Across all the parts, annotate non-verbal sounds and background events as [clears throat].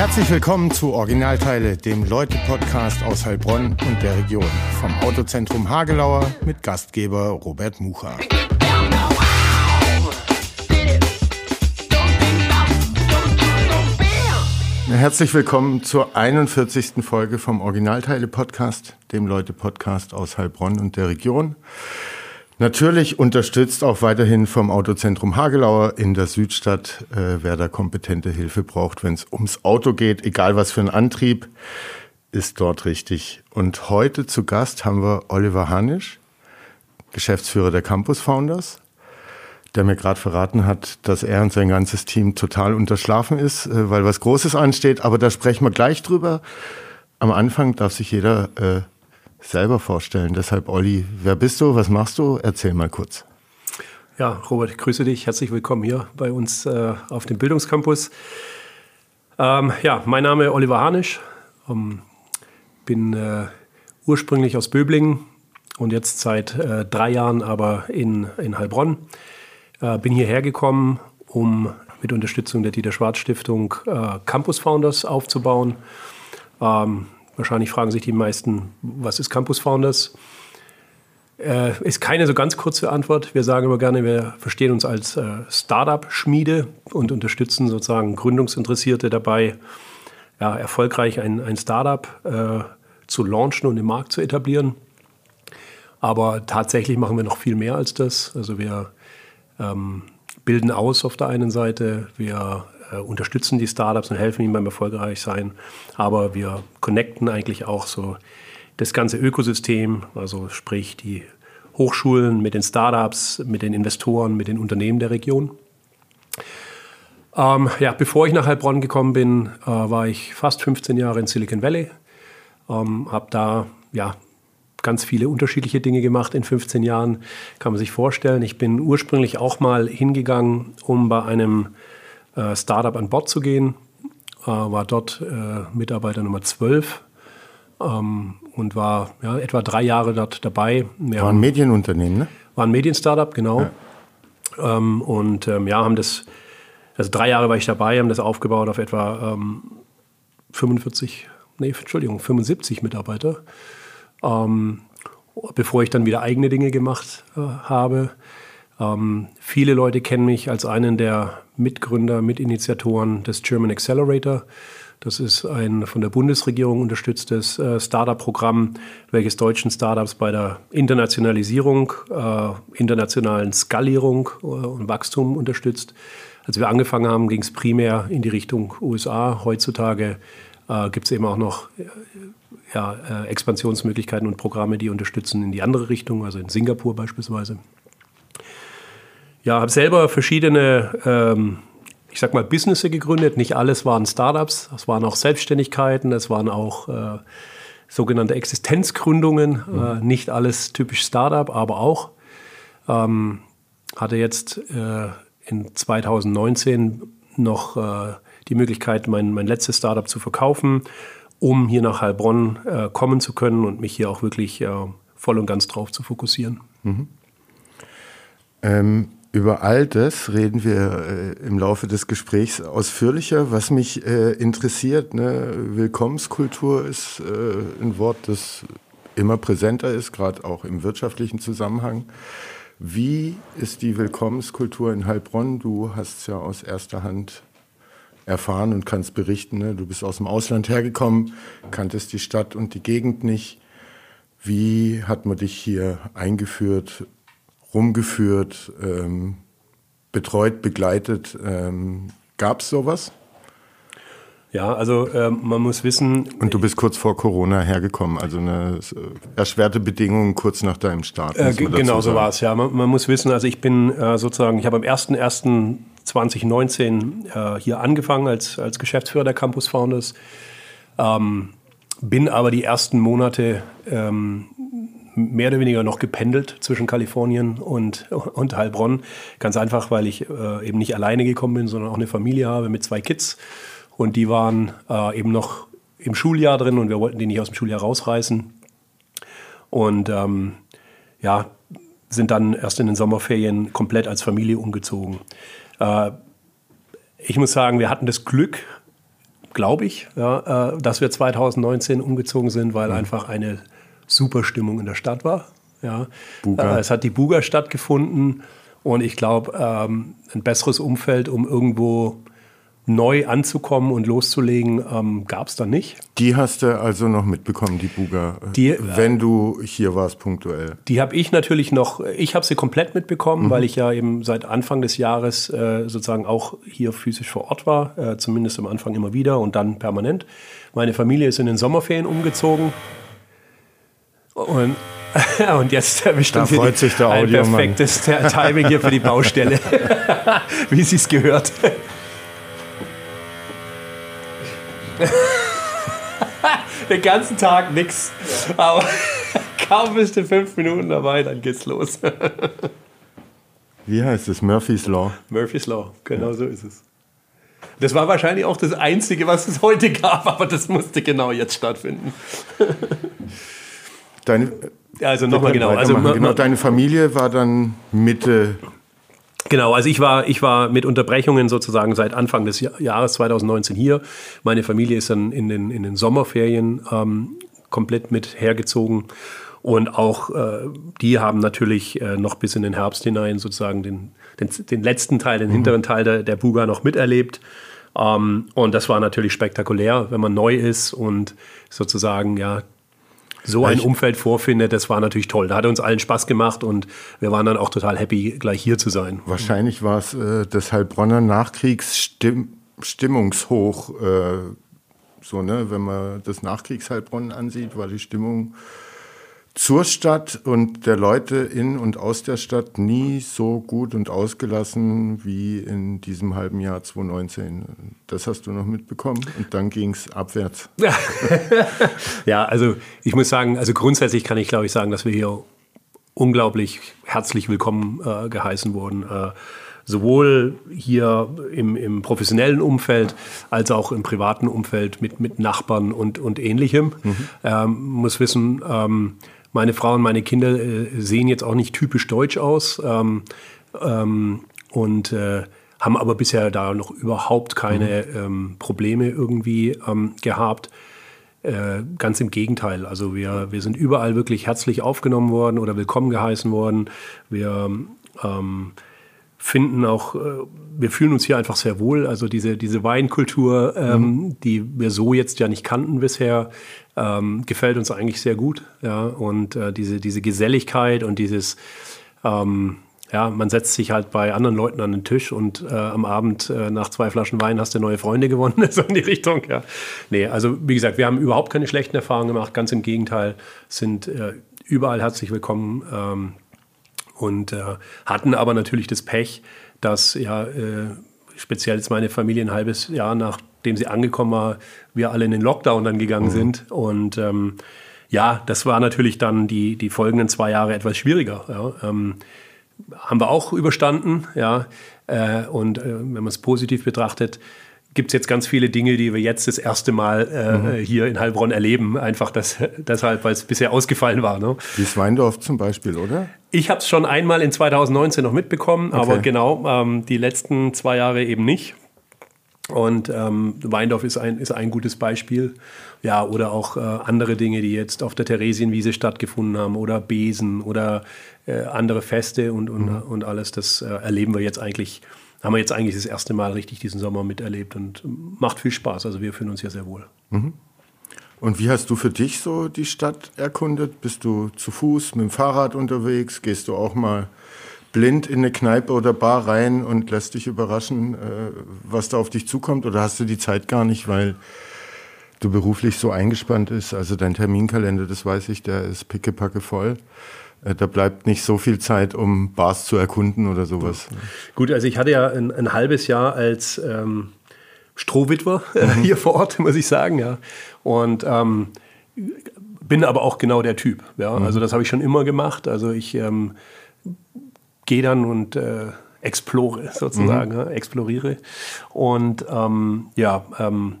Herzlich willkommen zu Originalteile, dem Leute-Podcast aus Heilbronn und der Region. Vom Autozentrum Hagelauer mit Gastgeber Robert Mucha. Herzlich willkommen zur 41. Folge vom Originalteile-Podcast, dem Leute-Podcast aus Heilbronn und der Region. Natürlich unterstützt auch weiterhin vom Autozentrum Hagelauer in der Südstadt, äh, wer da kompetente Hilfe braucht, wenn es ums Auto geht, egal was für ein Antrieb, ist dort richtig. Und heute zu Gast haben wir Oliver Hanisch, Geschäftsführer der Campus Founders, der mir gerade verraten hat, dass er und sein ganzes Team total unterschlafen ist, äh, weil was Großes ansteht. Aber da sprechen wir gleich drüber. Am Anfang darf sich jeder äh, selber vorstellen. Deshalb, Olli, wer bist du? Was machst du? Erzähl mal kurz. Ja, Robert, grüße dich. Herzlich willkommen hier bei uns äh, auf dem Bildungscampus. Ähm, ja, mein Name ist Oliver Hanisch. Ähm, bin äh, ursprünglich aus Böblingen und jetzt seit äh, drei Jahren aber in, in Heilbronn. Äh, bin hierher gekommen, um mit Unterstützung der Dieter Schwarz Stiftung äh, Campus Founders aufzubauen. Ähm, Wahrscheinlich fragen sich die meisten, was ist Campus Founders? Äh, ist keine so ganz kurze Antwort. Wir sagen immer gerne, wir verstehen uns als äh, Startup-Schmiede und unterstützen sozusagen Gründungsinteressierte dabei, ja, erfolgreich ein, ein Startup äh, zu launchen und im Markt zu etablieren. Aber tatsächlich machen wir noch viel mehr als das. Also wir ähm, bilden aus auf der einen Seite, wir unterstützen die Startups und helfen ihnen beim erfolgreich sein. Aber wir connecten eigentlich auch so das ganze Ökosystem, also sprich die Hochschulen mit den Startups, mit den Investoren, mit den Unternehmen der Region. Ähm, ja, bevor ich nach Heilbronn gekommen bin, äh, war ich fast 15 Jahre in Silicon Valley. Ähm, habe da ja, ganz viele unterschiedliche Dinge gemacht in 15 Jahren, kann man sich vorstellen. Ich bin ursprünglich auch mal hingegangen, um bei einem äh, Startup an Bord zu gehen. Äh, war dort äh, Mitarbeiter Nummer 12 ähm, und war ja, etwa drei Jahre dort dabei. Wir war ein Medienunternehmen, ne? War ein Medien-Startup, genau. Ja. Ähm, und ähm, ja, haben das, also drei Jahre war ich dabei, haben das aufgebaut auf etwa 45, ähm, nee, Entschuldigung, 75 Mitarbeiter. Ähm, bevor ich dann wieder eigene Dinge gemacht äh, habe. Ähm, viele Leute kennen mich als einen der Mitgründer, Mitinitiatoren des German Accelerator. Das ist ein von der Bundesregierung unterstütztes äh, Startup-Programm, welches deutschen Startups bei der Internationalisierung, äh, internationalen Skalierung äh, und Wachstum unterstützt. Als wir angefangen haben, ging es primär in die Richtung USA. Heutzutage äh, gibt es eben auch noch äh, ja, äh, Expansionsmöglichkeiten und Programme, die unterstützen in die andere Richtung, also in Singapur beispielsweise. Ja, habe selber verschiedene, ähm, ich sag mal, Businesses gegründet. Nicht alles waren Startups, es waren auch Selbstständigkeiten, es waren auch äh, sogenannte Existenzgründungen. Mhm. Äh, nicht alles typisch Startup, aber auch. Ähm, hatte jetzt äh, in 2019 noch äh, die Möglichkeit, mein, mein letztes Startup zu verkaufen, um hier nach Heilbronn äh, kommen zu können und mich hier auch wirklich äh, voll und ganz drauf zu fokussieren. Mhm. Ähm über all das reden wir äh, im Laufe des Gesprächs ausführlicher. Was mich äh, interessiert, ne, Willkommenskultur ist äh, ein Wort, das immer präsenter ist, gerade auch im wirtschaftlichen Zusammenhang. Wie ist die Willkommenskultur in Heilbronn? Du hast es ja aus erster Hand erfahren und kannst berichten. Ne? Du bist aus dem Ausland hergekommen, kanntest die Stadt und die Gegend nicht. Wie hat man dich hier eingeführt? Rumgeführt, ähm, betreut, begleitet. Ähm, Gab es sowas? Ja, also ähm, man muss wissen. Und du bist kurz vor Corona hergekommen, also eine äh, erschwerte Bedingung kurz nach deinem Start. Äh, genau so war es, ja. Man, man, muss wissen, also ich bin äh, sozusagen, ich habe am 01.01.2019 äh, hier angefangen als, als Geschäftsführer der Campus Founders. Ähm, bin aber die ersten Monate ähm, mehr oder weniger noch gependelt zwischen Kalifornien und, und Heilbronn. Ganz einfach, weil ich äh, eben nicht alleine gekommen bin, sondern auch eine Familie habe mit zwei Kids. Und die waren äh, eben noch im Schuljahr drin und wir wollten die nicht aus dem Schuljahr rausreißen. Und ähm, ja, sind dann erst in den Sommerferien komplett als Familie umgezogen. Äh, ich muss sagen, wir hatten das Glück, glaube ich, ja, äh, dass wir 2019 umgezogen sind, weil mhm. einfach eine super Stimmung in der Stadt war. Ja. Buga. Äh, es hat die Buga stattgefunden und ich glaube, ähm, ein besseres Umfeld, um irgendwo neu anzukommen und loszulegen, ähm, gab es dann nicht. Die hast du also noch mitbekommen, die Buga, die, wenn du hier warst punktuell? Die habe ich natürlich noch, ich habe sie komplett mitbekommen, mhm. weil ich ja eben seit Anfang des Jahres äh, sozusagen auch hier physisch vor Ort war, äh, zumindest am Anfang immer wieder und dann permanent. Meine Familie ist in den Sommerferien umgezogen und [laughs] und jetzt erwischt da freut sich der ein perfektes Timing hier für die Baustelle, [laughs] wie sie es gehört. [laughs] Den ganzen Tag nix. Aber kaum bist du fünf Minuten dabei, dann geht's los. Wie heißt es? Murphy's Law. Murphy's Law, genau ja. so ist es. Das war wahrscheinlich auch das Einzige, was es heute gab, aber das musste genau jetzt stattfinden. Deine, also nochmal genau. Also, genau. Deine Familie war dann Mitte Genau, also ich war, ich war mit Unterbrechungen sozusagen seit Anfang des Jahres 2019 hier. Meine Familie ist dann in den, in den Sommerferien ähm, komplett mit hergezogen. Und auch äh, die haben natürlich äh, noch bis in den Herbst hinein sozusagen den, den, den letzten Teil, den mhm. hinteren Teil der, der Buga noch miterlebt. Ähm, und das war natürlich spektakulär, wenn man neu ist und sozusagen ja so ein Umfeld vorfindet, das war natürlich toll. Da hat uns allen Spaß gemacht und wir waren dann auch total happy, gleich hier zu sein. Wahrscheinlich war es äh, das Heilbronner Nachkriegsstimmungshoch, äh, so, ne, wenn man das Nachkriegsheilbronn ansieht, war die Stimmung zur Stadt und der Leute in und aus der Stadt nie so gut und ausgelassen wie in diesem halben Jahr 2019. Das hast du noch mitbekommen und dann ging es abwärts. [laughs] ja, also ich muss sagen, also grundsätzlich kann ich glaube ich sagen, dass wir hier unglaublich herzlich willkommen äh, geheißen wurden. Äh, sowohl hier im, im, professionellen Umfeld als auch im privaten Umfeld mit, mit Nachbarn und, und ähnlichem. Mhm. Ähm, muss wissen, ähm, meine Frau und meine Kinder äh, sehen jetzt auch nicht typisch deutsch aus ähm, ähm, und äh, haben aber bisher da noch überhaupt keine mhm. ähm, Probleme irgendwie ähm, gehabt. Äh, ganz im Gegenteil. Also wir, wir sind überall wirklich herzlich aufgenommen worden oder willkommen geheißen worden. Wir ähm, finden auch, äh, wir fühlen uns hier einfach sehr wohl. Also diese, diese Weinkultur, ähm, mhm. die wir so jetzt ja nicht kannten bisher, ähm, gefällt uns eigentlich sehr gut. Ja, und äh, diese, diese Geselligkeit und dieses, ähm, ja, man setzt sich halt bei anderen Leuten an den Tisch und äh, am Abend äh, nach zwei Flaschen Wein hast du neue Freunde gewonnen, [laughs] so in die Richtung. Ja. Nee, also wie gesagt, wir haben überhaupt keine schlechten Erfahrungen gemacht, ganz im Gegenteil, sind äh, überall herzlich willkommen. Und äh, hatten aber natürlich das Pech, dass ja äh, speziell jetzt meine Familie ein halbes Jahr nachdem sie angekommen war, wir alle in den Lockdown dann gegangen mhm. sind und ähm, ja, das war natürlich dann die, die folgenden zwei Jahre etwas schwieriger. Ja. Ähm, haben wir auch überstanden, ja. Äh, und äh, wenn man es positiv betrachtet, gibt es jetzt ganz viele Dinge, die wir jetzt das erste Mal äh, mhm. hier in Heilbronn erleben. Einfach das, [laughs] deshalb, weil es bisher ausgefallen war. Ne? Wie Weindorf zum Beispiel, oder? Ich habe es schon einmal in 2019 noch mitbekommen, okay. aber genau ähm, die letzten zwei Jahre eben nicht. Und ähm, Weindorf ist ein, ist ein gutes Beispiel. Ja, oder auch äh, andere Dinge, die jetzt auf der Theresienwiese stattgefunden haben oder Besen oder äh, andere Feste und, und, mhm. und alles. Das äh, erleben wir jetzt eigentlich haben wir jetzt eigentlich das erste Mal richtig diesen Sommer miterlebt und macht viel Spaß. Also wir fühlen uns hier sehr wohl. Mhm. Und wie hast du für dich so die Stadt erkundet? Bist du zu Fuß, mit dem Fahrrad unterwegs? Gehst du auch mal blind in eine Kneipe oder Bar rein und lässt dich überraschen, äh, was da auf dich zukommt? Oder hast du die Zeit gar nicht, weil du beruflich so eingespannt bist? Also dein Terminkalender, das weiß ich, der ist pickepacke voll. Äh, da bleibt nicht so viel Zeit, um Bars zu erkunden oder sowas. Gut, also ich hatte ja ein, ein halbes Jahr als ähm, Strohwitwer äh, mhm. hier vor Ort, [laughs] muss ich sagen, ja. Und ähm, bin aber auch genau der Typ. Ja? Mhm. Also das habe ich schon immer gemacht. Also ich ähm, gehe dann und äh, explore sozusagen, mhm. ja, exploriere. Und ähm, ja, ähm,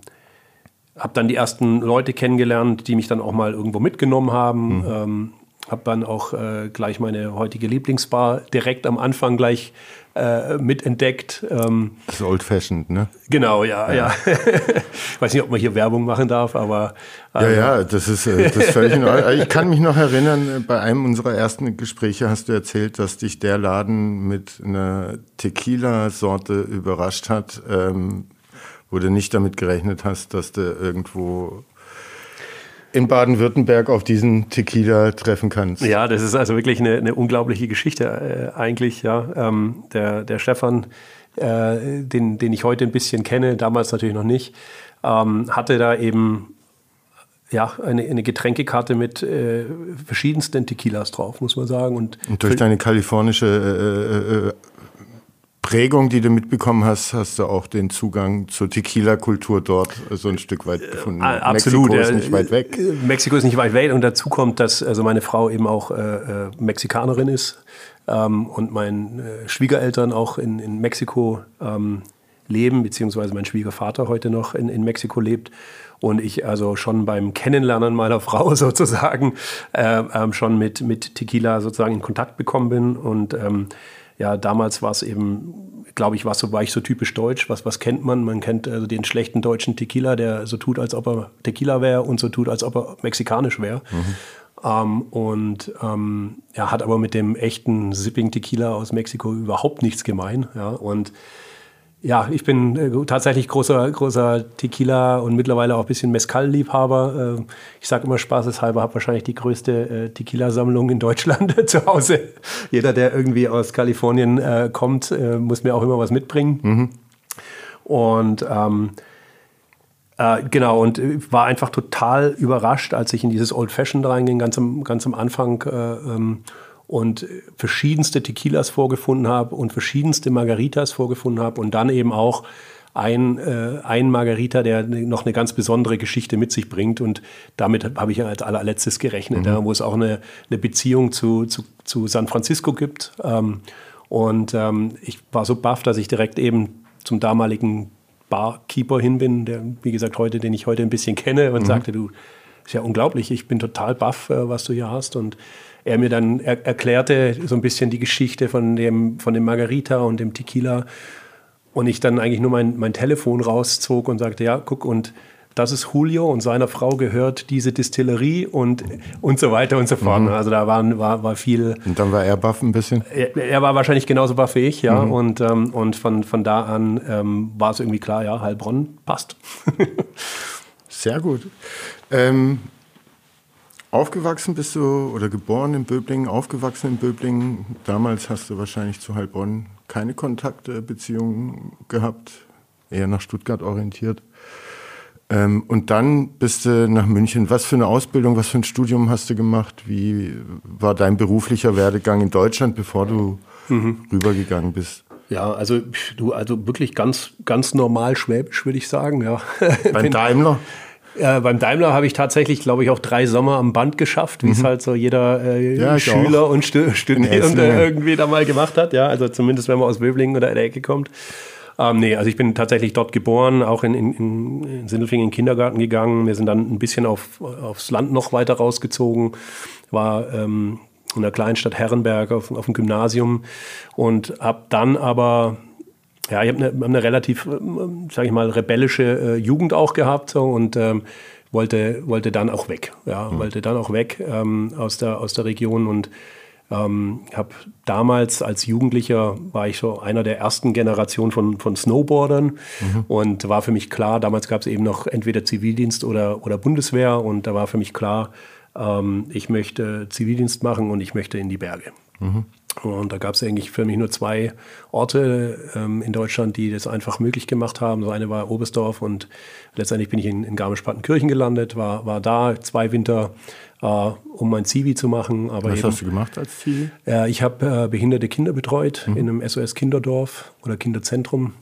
habe dann die ersten Leute kennengelernt, die mich dann auch mal irgendwo mitgenommen haben. Ähm, habe dann auch äh, gleich meine heutige Lieblingsbar direkt am Anfang gleich äh, mitentdeckt. Ähm, das ist old-fashioned, ne? Genau, ja, ja. ja. ich [laughs] weiß nicht, ob man hier Werbung machen darf, aber. ja, ja, ähm, das ist, äh, das ist völlig in Ordnung. Ich kann mich noch erinnern, äh, bei einem unserer ersten Gespräche hast du erzählt, dass dich der Laden mit einer Tequila-Sorte überrascht hat, ähm, wo du nicht damit gerechnet hast, dass du irgendwo in Baden-Württemberg auf diesen Tequila treffen kannst. Ja, das ist also wirklich eine, eine unglaubliche Geschichte äh, eigentlich. Ja, ähm, der, der Stefan, äh, den, den ich heute ein bisschen kenne, damals natürlich noch nicht, ähm, hatte da eben ja, eine, eine Getränkekarte mit äh, verschiedensten Tequilas drauf, muss man sagen. Und, Und durch deine kalifornische äh, äh, äh Prägung, die du mitbekommen hast, hast du auch den Zugang zur Tequila-Kultur dort so ein Stück weit gefunden. Äh, absolut. Mexiko ist nicht weit weg. Äh, Mexiko ist nicht weit weg und dazu kommt, dass also meine Frau eben auch äh, äh, Mexikanerin ist ähm, und meine äh, Schwiegereltern auch in, in Mexiko ähm, leben, beziehungsweise mein Schwiegervater heute noch in, in Mexiko lebt und ich also schon beim Kennenlernen meiner [laughs] Frau sozusagen äh, ähm, schon mit, mit Tequila sozusagen in Kontakt bekommen bin und ähm, ja, damals war es eben, glaube ich, war so, war ich so typisch deutsch. Was, was kennt man? Man kennt also den schlechten deutschen Tequila, der so tut, als ob er Tequila wäre und so tut, als ob er mexikanisch wäre. Mhm. Ähm, und ähm, er hat aber mit dem echten Sipping Tequila aus Mexiko überhaupt nichts gemein. Ja, und ja, ich bin äh, tatsächlich großer, großer Tequila und mittlerweile auch ein bisschen Mezcal-Liebhaber. Äh, ich sage immer spaßeshalber, habe wahrscheinlich die größte äh, Tequila-Sammlung in Deutschland [laughs] zu Hause. Jeder, der irgendwie aus Kalifornien äh, kommt, äh, muss mir auch immer was mitbringen. Mhm. Und ähm, äh, genau, und war einfach total überrascht, als ich in dieses Old Fashioned reinging, ganz am, ganz am Anfang. Ähm, und verschiedenste Tequilas vorgefunden habe und verschiedenste Margaritas vorgefunden habe und dann eben auch ein, äh, ein Margarita, der noch eine ganz besondere Geschichte mit sich bringt. Und damit habe ich als allerletztes gerechnet, mhm. ja, wo es auch eine, eine Beziehung zu, zu, zu San Francisco gibt. Ähm, und ähm, ich war so baff, dass ich direkt eben zum damaligen Barkeeper hin bin, der, wie gesagt, heute, den ich heute ein bisschen kenne und mhm. sagte, du, ist ja unglaublich, ich bin total baff, äh, was du hier hast. Und er mir dann er erklärte so ein bisschen die Geschichte von dem, von dem Margarita und dem Tequila. Und ich dann eigentlich nur mein, mein Telefon rauszog und sagte, ja, guck, und das ist Julio und seiner Frau gehört diese Distillerie und, und so weiter und so fort. Mhm. Also da waren, war, war viel. Und dann war er baff ein bisschen? Er, er war wahrscheinlich genauso baff wie ich, ja. Mhm. Und, ähm, und von, von da an ähm, war es irgendwie klar, ja, Heilbronn passt. [laughs] Sehr gut. Ähm, Aufgewachsen bist du oder geboren in Böblingen, aufgewachsen in Böblingen. Damals hast du wahrscheinlich zu Heilbronn keine Kontakte, Beziehungen gehabt, eher nach Stuttgart orientiert. Ähm, und dann bist du nach München. Was für eine Ausbildung, was für ein Studium hast du gemacht? Wie war dein beruflicher Werdegang in Deutschland, bevor du mhm. rübergegangen bist? Ja, also du, also wirklich ganz, ganz normal schwäbisch, würde ich sagen. Ja. Beim [laughs] Daimler? Äh, beim Daimler habe ich tatsächlich, glaube ich, auch drei Sommer am Band geschafft, wie mhm. es halt so jeder äh, ja, Schüler auch. und Stu Student irgendwie da mal gemacht hat. Ja, also zumindest wenn man aus Böblingen oder der Ecke kommt. Ähm, nee, also ich bin tatsächlich dort geboren, auch in, in, in Sindelfingen in den Kindergarten gegangen. Wir sind dann ein bisschen auf, aufs Land noch weiter rausgezogen, war ähm, in der Kleinstadt Herrenberg auf, auf dem Gymnasium und habe dann aber ja, ich habe eine, eine, relativ, ähm, sage ich mal, rebellische äh, Jugend auch gehabt so, und ähm, wollte, wollte dann auch weg. Ja, mhm. wollte dann auch weg ähm, aus, der, aus der Region und ähm, habe damals als Jugendlicher war ich so einer der ersten Generationen von, von Snowboardern mhm. und war für mich klar, damals gab es eben noch entweder Zivildienst oder, oder Bundeswehr und da war für mich klar, ähm, ich möchte Zivildienst machen und ich möchte in die Berge. Mhm. Und da gab es eigentlich für mich nur zwei Orte ähm, in Deutschland, die das einfach möglich gemacht haben. So eine war Oberstdorf und letztendlich bin ich in, in Garmisch-Partenkirchen gelandet, war, war da zwei Winter, äh, um mein Zivi zu machen. Aber Was eben, hast du gemacht als Zivi? Äh, ich habe äh, behinderte Kinder betreut mhm. in einem SOS-Kinderdorf oder Kinderzentrum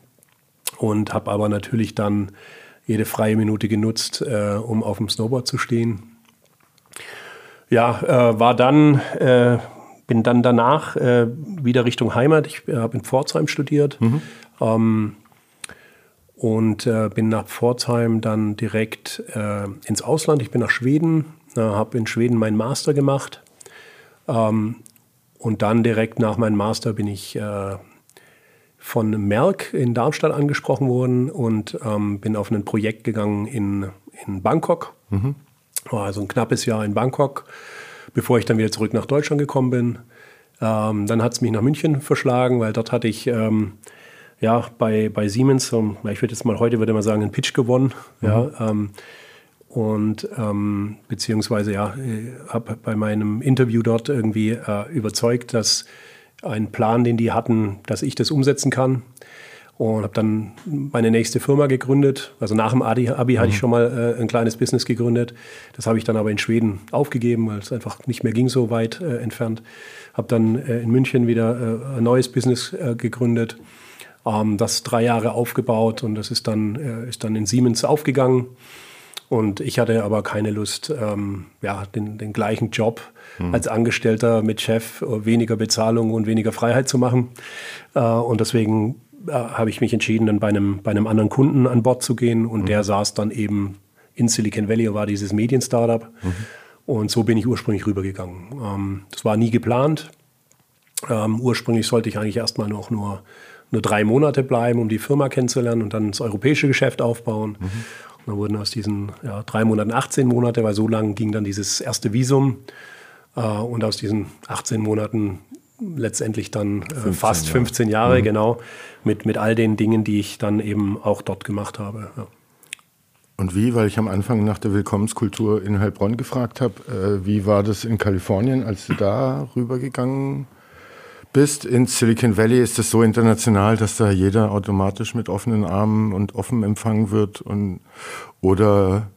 und habe aber natürlich dann jede freie Minute genutzt, äh, um auf dem Snowboard zu stehen. Ja, äh, war dann äh, bin dann danach äh, wieder Richtung Heimat. Ich äh, habe in Pforzheim studiert mhm. ähm, und äh, bin nach Pforzheim dann direkt äh, ins Ausland. Ich bin nach Schweden, äh, habe in Schweden meinen Master gemacht ähm, und dann direkt nach meinem Master bin ich äh, von Merck in Darmstadt angesprochen worden und ähm, bin auf ein Projekt gegangen in, in Bangkok. Mhm. Also ein knappes Jahr in Bangkok, bevor ich dann wieder zurück nach Deutschland gekommen bin. Ähm, dann hat es mich nach München verschlagen, weil dort hatte ich ähm, ja, bei, bei Siemens, um, ich würde jetzt mal heute würde man sagen, einen Pitch gewonnen. Mhm. Ja, ähm, und ähm, beziehungsweise ja, habe bei meinem Interview dort irgendwie äh, überzeugt, dass ein Plan, den die hatten, dass ich das umsetzen kann. Und habe dann meine nächste Firma gegründet. Also nach dem Abi, Abi mhm. hatte ich mhm. schon mal äh, ein kleines Business gegründet. Das habe ich dann aber in Schweden aufgegeben, weil es einfach nicht mehr ging so weit äh, entfernt. Habe dann äh, in München wieder äh, ein neues Business äh, gegründet. Ähm, das drei Jahre aufgebaut und das ist dann, äh, ist dann in Siemens aufgegangen. Und ich hatte aber keine Lust, ähm, ja, den, den gleichen Job mhm. als Angestellter mit Chef, weniger Bezahlung und weniger Freiheit zu machen. Äh, und deswegen äh, habe ich mich entschieden, dann bei einem, bei einem anderen Kunden an Bord zu gehen. Und mhm. der saß dann eben in Silicon Valley, war dieses Medien-Startup. Mhm. Und so bin ich ursprünglich rübergegangen. Ähm, das war nie geplant. Ähm, ursprünglich sollte ich eigentlich erstmal noch nur, nur drei Monate bleiben, um die Firma kennenzulernen und dann das europäische Geschäft aufbauen. Mhm. Da wurden aus diesen ja, drei Monaten 18 Monate, weil so lang ging dann dieses erste Visum. Äh, und aus diesen 18 Monaten letztendlich dann äh, fast Jahre. 15 Jahre, mhm. genau, mit, mit all den Dingen, die ich dann eben auch dort gemacht habe. Ja. Und wie, weil ich am Anfang nach der Willkommenskultur in Heilbronn gefragt habe, äh, wie war das in Kalifornien, als du da rübergegangen bist? In Silicon Valley ist das so international, dass da jeder automatisch mit offenen Armen und offen empfangen wird und oder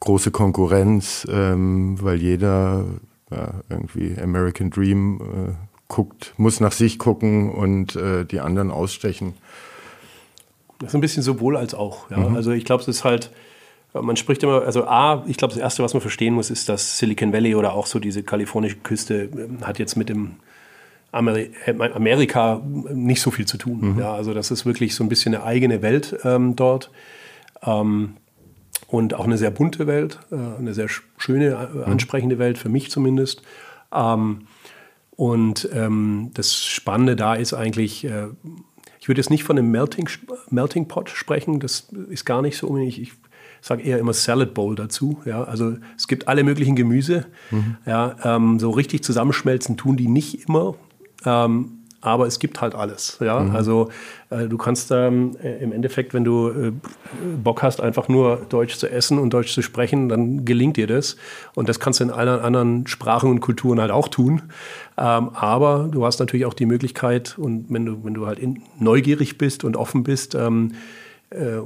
große Konkurrenz, ähm, weil jeder ja, irgendwie American Dream äh, guckt, muss nach sich gucken und äh, die anderen ausstechen. Das ist ein bisschen sowohl als auch. Ja? Mhm. Also ich glaube, es ist halt, man spricht immer, also A, ich glaube, das Erste, was man verstehen muss, ist, dass Silicon Valley oder auch so diese kalifornische Küste äh, hat jetzt mit dem Ameri Amerika nicht so viel zu tun. Mhm. Ja, also das ist wirklich so ein bisschen eine eigene Welt ähm, dort. Ähm, und auch eine sehr bunte Welt, äh, eine sehr schöne, äh, mhm. ansprechende Welt, für mich zumindest. Ähm, und ähm, das Spannende da ist eigentlich, äh, ich würde jetzt nicht von einem Melting, Melting Pot sprechen, das ist gar nicht so. Ich, ich sage eher immer Salad Bowl dazu. Ja? Also es gibt alle möglichen Gemüse. Mhm. Ja, ähm, so richtig zusammenschmelzen tun die nicht immer. Ähm, aber es gibt halt alles. Ja? Mhm. Also äh, du kannst ähm, äh, im Endeffekt, wenn du äh, Bock hast, einfach nur Deutsch zu essen und Deutsch zu sprechen, dann gelingt dir das. Und das kannst du in allen anderen Sprachen und Kulturen halt auch tun. Ähm, aber du hast natürlich auch die Möglichkeit, und wenn du, wenn du halt in, neugierig bist und offen bist, ähm, äh,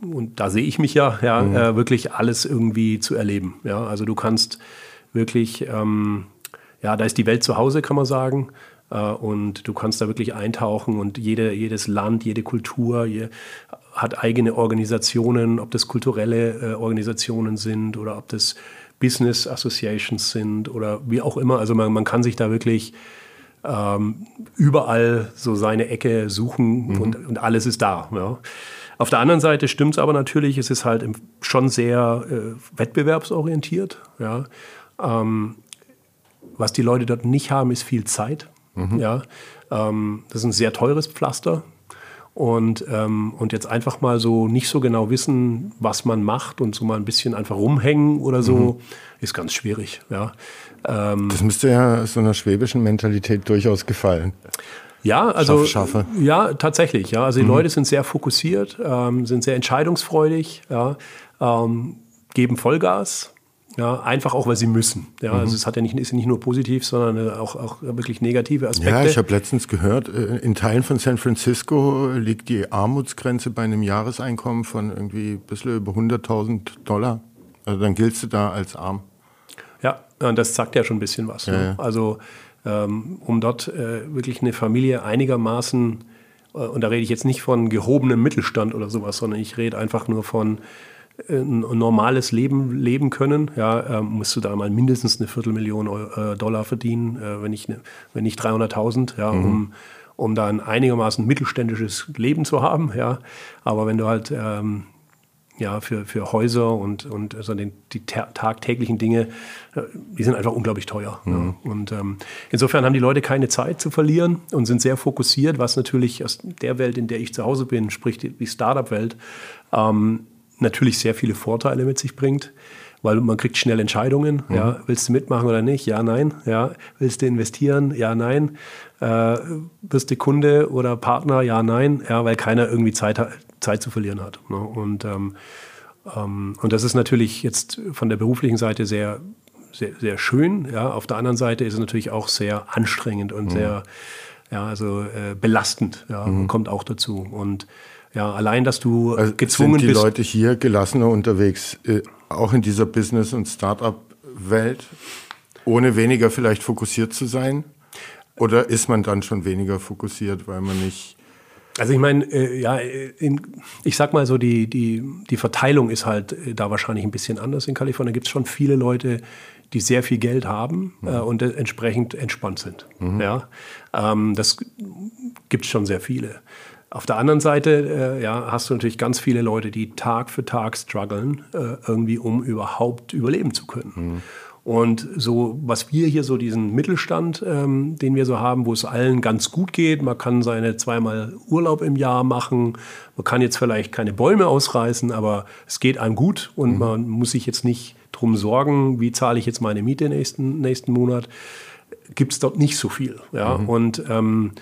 und da sehe ich mich ja, ja mhm. Äh, wirklich alles irgendwie zu erleben. Ja? Also du kannst wirklich, ähm, ja, da ist die Welt zu Hause, kann man sagen. Äh, und du kannst da wirklich eintauchen und jede, jedes Land, jede Kultur je, hat eigene Organisationen, ob das kulturelle äh, Organisationen sind oder ob das Business Associations sind oder wie auch immer. Also man, man kann sich da wirklich ähm, überall so seine Ecke suchen mhm. und, und alles ist da. Ja. Auf der anderen Seite stimmt es aber natürlich, es ist halt schon sehr äh, wettbewerbsorientiert. Ja. Ähm, was die Leute dort nicht haben, ist viel Zeit. Mhm. Ja, ähm, das ist ein sehr teures Pflaster. Und, ähm, und jetzt einfach mal so nicht so genau wissen, was man macht und so mal ein bisschen einfach rumhängen oder so, mhm. ist ganz schwierig. Ja. Ähm, das müsste ja so einer schwäbischen Mentalität durchaus gefallen. Ja, also Schaff, ja, tatsächlich. Ja, also die mhm. Leute sind sehr fokussiert, ähm, sind sehr entscheidungsfreudig, ja, ähm, geben Vollgas ja, einfach auch, weil sie müssen. Ja, mhm. also es hat ja nicht, ist nicht nur positiv, sondern auch, auch wirklich negative Aspekte. Ja, ich habe letztens gehört, äh, in Teilen von San Francisco liegt die Armutsgrenze bei einem Jahreseinkommen von irgendwie ein bisschen über 100.000 Dollar. Also dann giltst du da als arm. Ja, und das sagt ja schon ein bisschen was. Ja, ne? ja. Also ähm, um dort äh, wirklich eine Familie einigermaßen, äh, und da rede ich jetzt nicht von gehobenem Mittelstand oder sowas, sondern ich rede einfach nur von ein normales Leben leben können, ja, äh, musst du da mal mindestens eine Viertelmillion Euro, äh, Dollar verdienen, äh, wenn nicht, ne, wenn nicht 300.000, ja, mhm. um, um da ein einigermaßen mittelständisches Leben zu haben, ja. Aber wenn du halt ähm, ja, für, für Häuser und, und also den, die tagtäglichen Dinge, äh, die sind einfach unglaublich teuer. Mhm. Ja. Und ähm, insofern haben die Leute keine Zeit zu verlieren und sind sehr fokussiert, was natürlich aus der Welt, in der ich zu Hause bin, sprich die, die Startup-Welt, ähm, natürlich sehr viele Vorteile mit sich bringt weil man kriegt schnell Entscheidungen. Mhm. Ja, willst du mitmachen oder nicht? Ja, nein. Ja, willst du investieren? Ja, nein. Äh, bist du Kunde oder Partner? Ja, nein. Ja, weil keiner irgendwie Zeit, Zeit zu verlieren hat. Ne? Und, ähm, ähm, und das ist natürlich jetzt von der beruflichen Seite sehr, sehr, sehr schön. Ja, auf der anderen Seite ist es natürlich auch sehr anstrengend und mhm. sehr, ja, also äh, belastend. Ja, mhm. kommt auch dazu. Und ja, allein, dass du also gezwungen sind die bist. die Leute hier gelassener unterwegs, äh, auch in dieser Business- und Start-up-Welt, ohne weniger vielleicht fokussiert zu sein? Oder ist man dann schon weniger fokussiert, weil man nicht. Also ich meine, äh, ja, in, ich sag mal so, die, die, die Verteilung ist halt äh, da wahrscheinlich ein bisschen anders in Kalifornien. Da gibt es schon viele Leute, die sehr viel Geld haben mhm. äh, und entsprechend entspannt sind. Mhm. Ja? Ähm, das gibt es schon sehr viele. Auf der anderen Seite äh, ja, hast du natürlich ganz viele Leute, die Tag für Tag strugglen, äh, irgendwie, um überhaupt überleben zu können. Mhm. Und so, was wir hier so diesen Mittelstand, ähm, den wir so haben, wo es allen ganz gut geht, man kann seine zweimal Urlaub im Jahr machen, man kann jetzt vielleicht keine Bäume ausreißen, aber es geht einem gut und mhm. man muss sich jetzt nicht drum sorgen, wie zahle ich jetzt meine Miete nächsten, nächsten Monat. Gibt es dort nicht so viel. Ja? Mhm. Und ähm,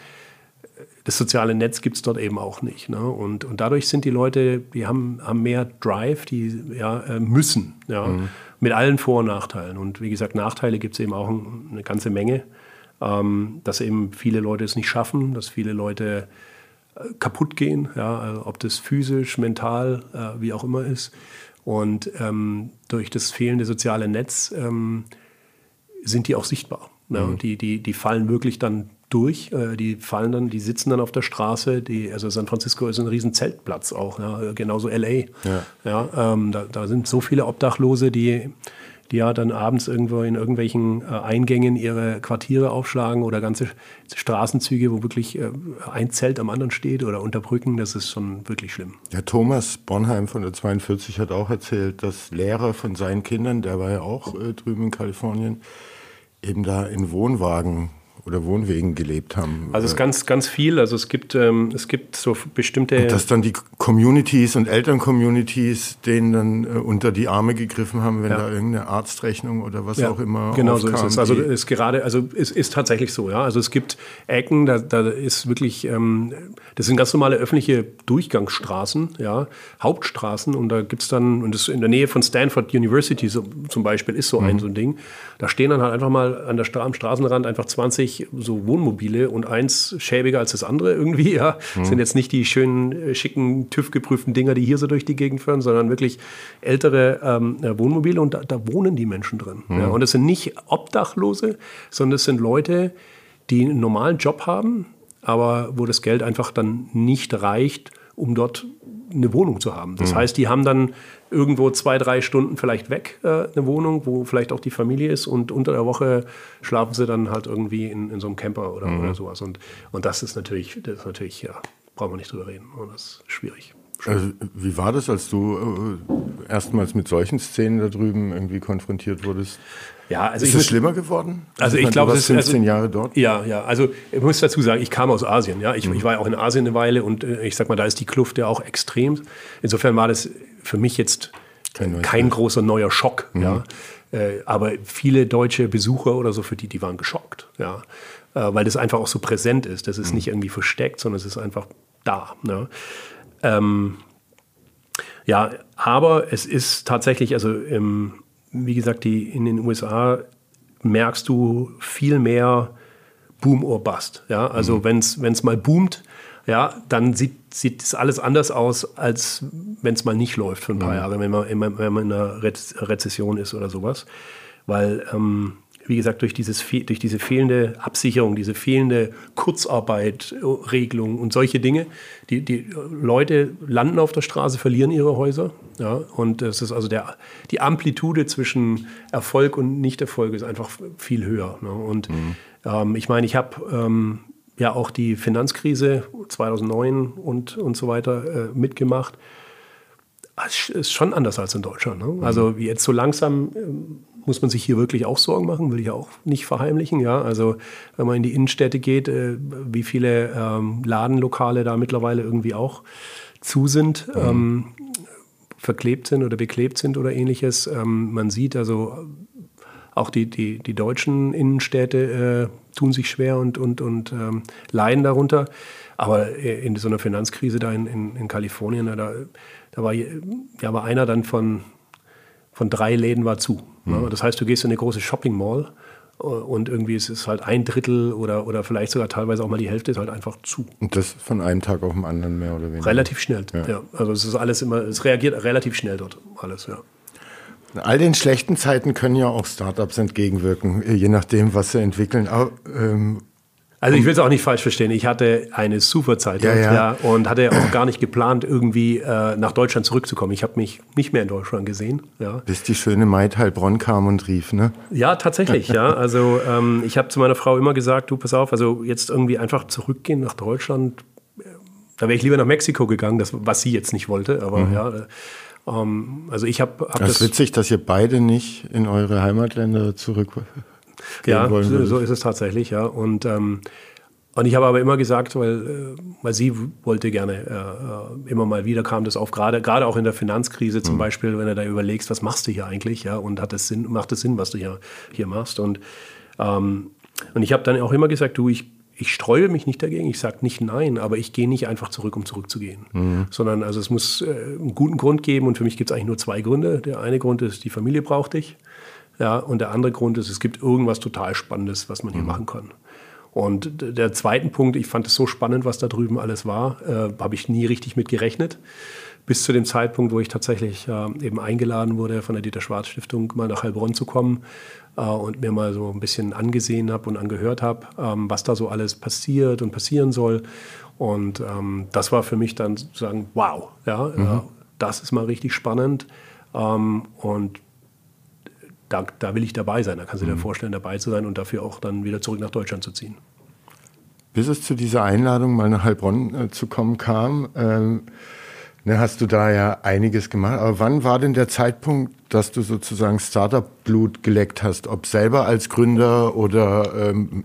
das soziale Netz gibt es dort eben auch nicht. Ne? Und, und dadurch sind die Leute, die haben, haben mehr Drive, die ja, äh, müssen, ja? Mhm. mit allen Vor- und Nachteilen. Und wie gesagt, Nachteile gibt es eben auch eine ganze Menge, ähm, dass eben viele Leute es nicht schaffen, dass viele Leute äh, kaputt gehen, ja? Also ob das physisch, mental, äh, wie auch immer ist. Und ähm, durch das fehlende soziale Netz ähm, sind die auch sichtbar. Ne? Mhm. Die, die, die fallen wirklich dann durch. Äh, die fallen dann, die sitzen dann auf der Straße. Die, also San Francisco ist ein riesen Zeltplatz auch, ja, genauso LA. Ja. ja ähm, da, da, sind so viele Obdachlose, die, die ja dann abends irgendwo in irgendwelchen äh, Eingängen ihre Quartiere aufschlagen oder ganze Straßenzüge, wo wirklich äh, ein Zelt am anderen steht oder unter Brücken. Das ist schon wirklich schlimm. Ja, Thomas Bonheim von der 42 hat auch erzählt, dass Lehrer von seinen Kindern, der war ja auch äh, drüben in Kalifornien, eben da in Wohnwagen oder Wohnwegen gelebt haben. Also es ist ganz, ganz viel. Also es gibt, ähm, es gibt so bestimmte. Und dass dann die Communities und Elterncommunities denen dann äh, unter die Arme gegriffen haben, wenn ja. da irgendeine Arztrechnung oder was ja, auch immer. Genau aufkam, so ist es. Also es ist gerade, also es ist tatsächlich so, ja. Also es gibt Ecken, da, da ist wirklich, ähm, das sind ganz normale öffentliche Durchgangsstraßen, ja, Hauptstraßen und da gibt es dann, und das in der Nähe von Stanford University so, zum Beispiel ist so mhm. ein so ein Ding. Da stehen dann halt einfach mal an der, am Straßenrand einfach 20 so Wohnmobile und eins schäbiger als das andere irgendwie. Ja, mhm. sind jetzt nicht die schönen, äh, schicken, TÜV-geprüften Dinger, die hier so durch die Gegend fahren, sondern wirklich ältere ähm, äh, Wohnmobile und da, da, wohnen die Menschen drin. Mhm. Ja, und es sind nicht Obdachlose, sondern es sind Leute, die einen normalen Job haben, aber wo das Geld einfach dann nicht reicht, um dort eine Wohnung zu haben. Das mhm. heißt, die haben dann irgendwo zwei, drei Stunden vielleicht weg, äh, eine Wohnung, wo vielleicht auch die Familie ist und unter der Woche schlafen sie dann halt irgendwie in, in so einem Camper oder, mhm. oder sowas. Und, und das ist natürlich, das ist natürlich, ja, brauchen wir nicht drüber reden. Und das ist schwierig. Also, wie war das, als du äh, erstmals mit solchen Szenen da drüben irgendwie konfrontiert wurdest? Ja, also ist es schlimmer geworden? Also, ich glaube, es ist 15 also, Jahre dort. Ja, ja. Also ich muss dazu sagen, ich kam aus Asien. Ja, ich, mhm. ich war ja auch in Asien eine Weile und äh, ich sag mal, da ist die Kluft ja auch extrem. Insofern war das für mich jetzt kein, kein großer neuer Schock. Mhm. Ja, äh, aber viele deutsche Besucher oder so für die, die waren geschockt. Ja, äh, weil das einfach auch so präsent ist. Das ist mhm. nicht irgendwie versteckt, sondern es ist einfach da. Ne? Ähm, ja, aber es ist tatsächlich, also im wie gesagt, die, in den USA merkst du viel mehr Boom or Bust. Ja? Also mhm. wenn es mal boomt, ja, dann sieht, sieht es alles anders aus, als wenn es mal nicht läuft für ein paar mhm. Jahre, wenn man, wenn man in einer Rezession ist oder sowas. Weil ähm, wie gesagt, durch, dieses, durch diese fehlende Absicherung, diese fehlende Kurzarbeit, Regelung und solche Dinge, die, die Leute landen auf der Straße, verlieren ihre Häuser. Ja, und das ist also der, die Amplitude zwischen Erfolg und Nichterfolg ist einfach viel höher. Ne? Und mhm. ähm, ich meine, ich habe ähm, ja auch die Finanzkrise 2009 und, und so weiter äh, mitgemacht. Das ist schon anders als in Deutschland. Ne? Also jetzt so langsam ähm, muss man sich hier wirklich auch Sorgen machen, will ich auch nicht verheimlichen. Ja, also wenn man in die Innenstädte geht, äh, wie viele ähm, Ladenlokale da mittlerweile irgendwie auch zu sind, mhm. ähm, verklebt sind oder beklebt sind oder ähnliches. Ähm, man sieht also auch die, die, die deutschen Innenstädte äh, tun sich schwer und, und, und ähm, leiden darunter. Aber in so einer Finanzkrise da in, in, in Kalifornien, da, da war, ja, war einer dann von, von drei Läden war zu. Mhm. Das heißt, du gehst in eine große Shopping Mall äh, und irgendwie ist es halt ein Drittel oder, oder vielleicht sogar teilweise auch mal die Hälfte ist halt einfach zu. Und das von einem Tag auf den anderen mehr oder weniger? Relativ schnell, ja. ja. Also es ist alles immer, es reagiert relativ schnell dort alles, ja. All den schlechten Zeiten können ja auch Startups entgegenwirken, je nachdem, was sie entwickeln. Aber, ähm, also ich will es auch nicht falsch verstehen. Ich hatte eine super Zeit ja, ja. ja, und hatte auch gar nicht geplant, irgendwie äh, nach Deutschland zurückzukommen. Ich habe mich nicht mehr in Deutschland gesehen. Ja. Bis die schöne Maid Heilbronn kam und rief, ne? Ja, tatsächlich, ja. [laughs] Also ähm, ich habe zu meiner Frau immer gesagt, du pass auf, also jetzt irgendwie einfach zurückgehen nach Deutschland. Da wäre ich lieber nach Mexiko gegangen, das, was sie jetzt nicht wollte. Aber mhm. ja, ähm, also ich habe hab das. ist witzig, dass ihr beide nicht in eure Heimatländer zurück ja, so, so, ist es tatsächlich, ja. Und, ähm, und ich habe aber immer gesagt, weil, äh, weil sie wollte gerne, äh, äh, immer mal wieder kam das auf, gerade, gerade auch in der Finanzkrise zum mhm. Beispiel, wenn du da überlegst, was machst du hier eigentlich, ja, und hat es Sinn, macht es Sinn, was du hier, hier machst. Und, ähm, und ich habe dann auch immer gesagt, du, ich, ich streue mich nicht dagegen, ich sage nicht nein, aber ich gehe nicht einfach zurück, um zurückzugehen. Mhm. Sondern also es muss äh, einen guten Grund geben und für mich gibt es eigentlich nur zwei Gründe. Der eine Grund ist, die Familie braucht dich. Ja, und der andere Grund ist, es gibt irgendwas total Spannendes, was man hier mhm. machen kann. Und der zweite Punkt, ich fand es so spannend, was da drüben alles war, äh, habe ich nie richtig mit gerechnet. Bis zu dem Zeitpunkt, wo ich tatsächlich äh, eben eingeladen wurde, von der Dieter Schwarz Stiftung mal nach Heilbronn zu kommen äh, und mir mal so ein bisschen angesehen habe und angehört habe, ähm, was da so alles passiert und passieren soll. Und ähm, das war für mich dann sozusagen, wow, ja, mhm. Äh, das ist mal richtig spannend. Ähm, und da, da will ich dabei sein. Da kannst du dir mhm. vorstellen, dabei zu sein und dafür auch dann wieder zurück nach Deutschland zu ziehen. Bis es zu dieser Einladung, mal nach Heilbronn äh, zu kommen, kam, ähm, ne, hast du da ja einiges gemacht. Aber wann war denn der Zeitpunkt, dass du sozusagen Startup-Blut geleckt hast? Ob selber als Gründer oder ähm,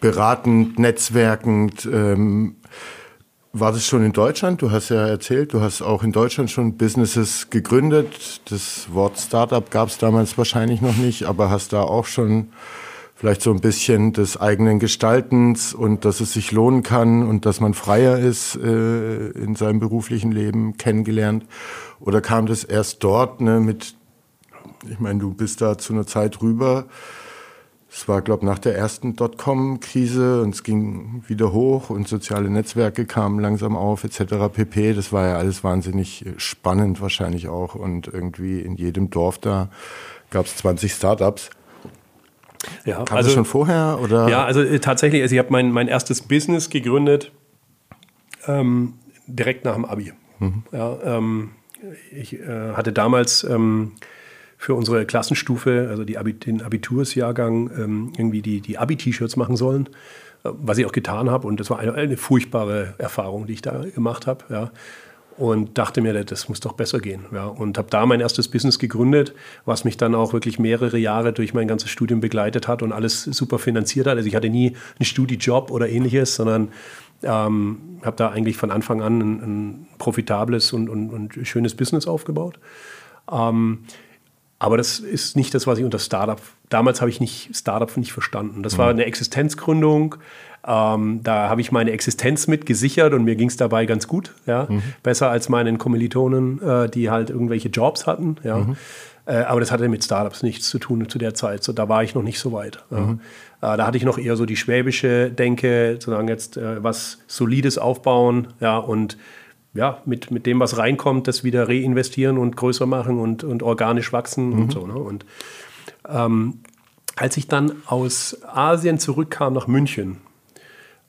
beratend, netzwerkend? Ähm, war das schon in Deutschland? Du hast ja erzählt, du hast auch in Deutschland schon Businesses gegründet. Das Wort Startup gab es damals wahrscheinlich noch nicht, aber hast da auch schon vielleicht so ein bisschen des eigenen Gestaltens und dass es sich lohnen kann und dass man freier ist äh, in seinem beruflichen Leben kennengelernt? Oder kam das erst dort ne, mit, ich meine, du bist da zu einer Zeit rüber, es war, glaube ich, nach der ersten Dotcom-Krise und es ging wieder hoch und soziale Netzwerke kamen langsam auf etc. pp. Das war ja alles wahnsinnig spannend wahrscheinlich auch und irgendwie in jedem Dorf da gab es 20 Startups. Ja, Kam also schon vorher oder? Ja, also äh, tatsächlich, also ich habe mein, mein erstes Business gegründet ähm, direkt nach dem Abi. Mhm. Ja, ähm, ich äh, hatte damals ähm, für unsere Klassenstufe, also die Abi den Abitursjahrgang, ähm, irgendwie die, die Abi-T-Shirts machen sollen, äh, was ich auch getan habe. Und das war eine, eine furchtbare Erfahrung, die ich da gemacht habe. Ja. Und dachte mir, das muss doch besser gehen. Ja. Und habe da mein erstes Business gegründet, was mich dann auch wirklich mehrere Jahre durch mein ganzes Studium begleitet hat und alles super finanziert hat. Also ich hatte nie einen Studijob oder ähnliches, sondern ähm, habe da eigentlich von Anfang an ein, ein profitables und, und, und, schönes Business aufgebaut. Ähm, aber das ist nicht das, was ich unter Startup. Damals habe ich nicht Startup nicht verstanden. Das mhm. war eine Existenzgründung. Ähm, da habe ich meine Existenz mit gesichert und mir ging es dabei ganz gut. Ja? Mhm. Besser als meinen Kommilitonen, äh, die halt irgendwelche Jobs hatten. Ja? Mhm. Äh, aber das hatte mit Startups nichts zu tun zu der Zeit. So, da war ich noch nicht so weit. Ja? Mhm. Äh, da hatte ich noch eher so die schwäbische Denke, sozusagen jetzt äh, was Solides aufbauen ja, und ja, mit, mit dem, was reinkommt, das wieder reinvestieren und größer machen und, und organisch wachsen mhm. und so. Ne? Und ähm, als ich dann aus Asien zurückkam nach München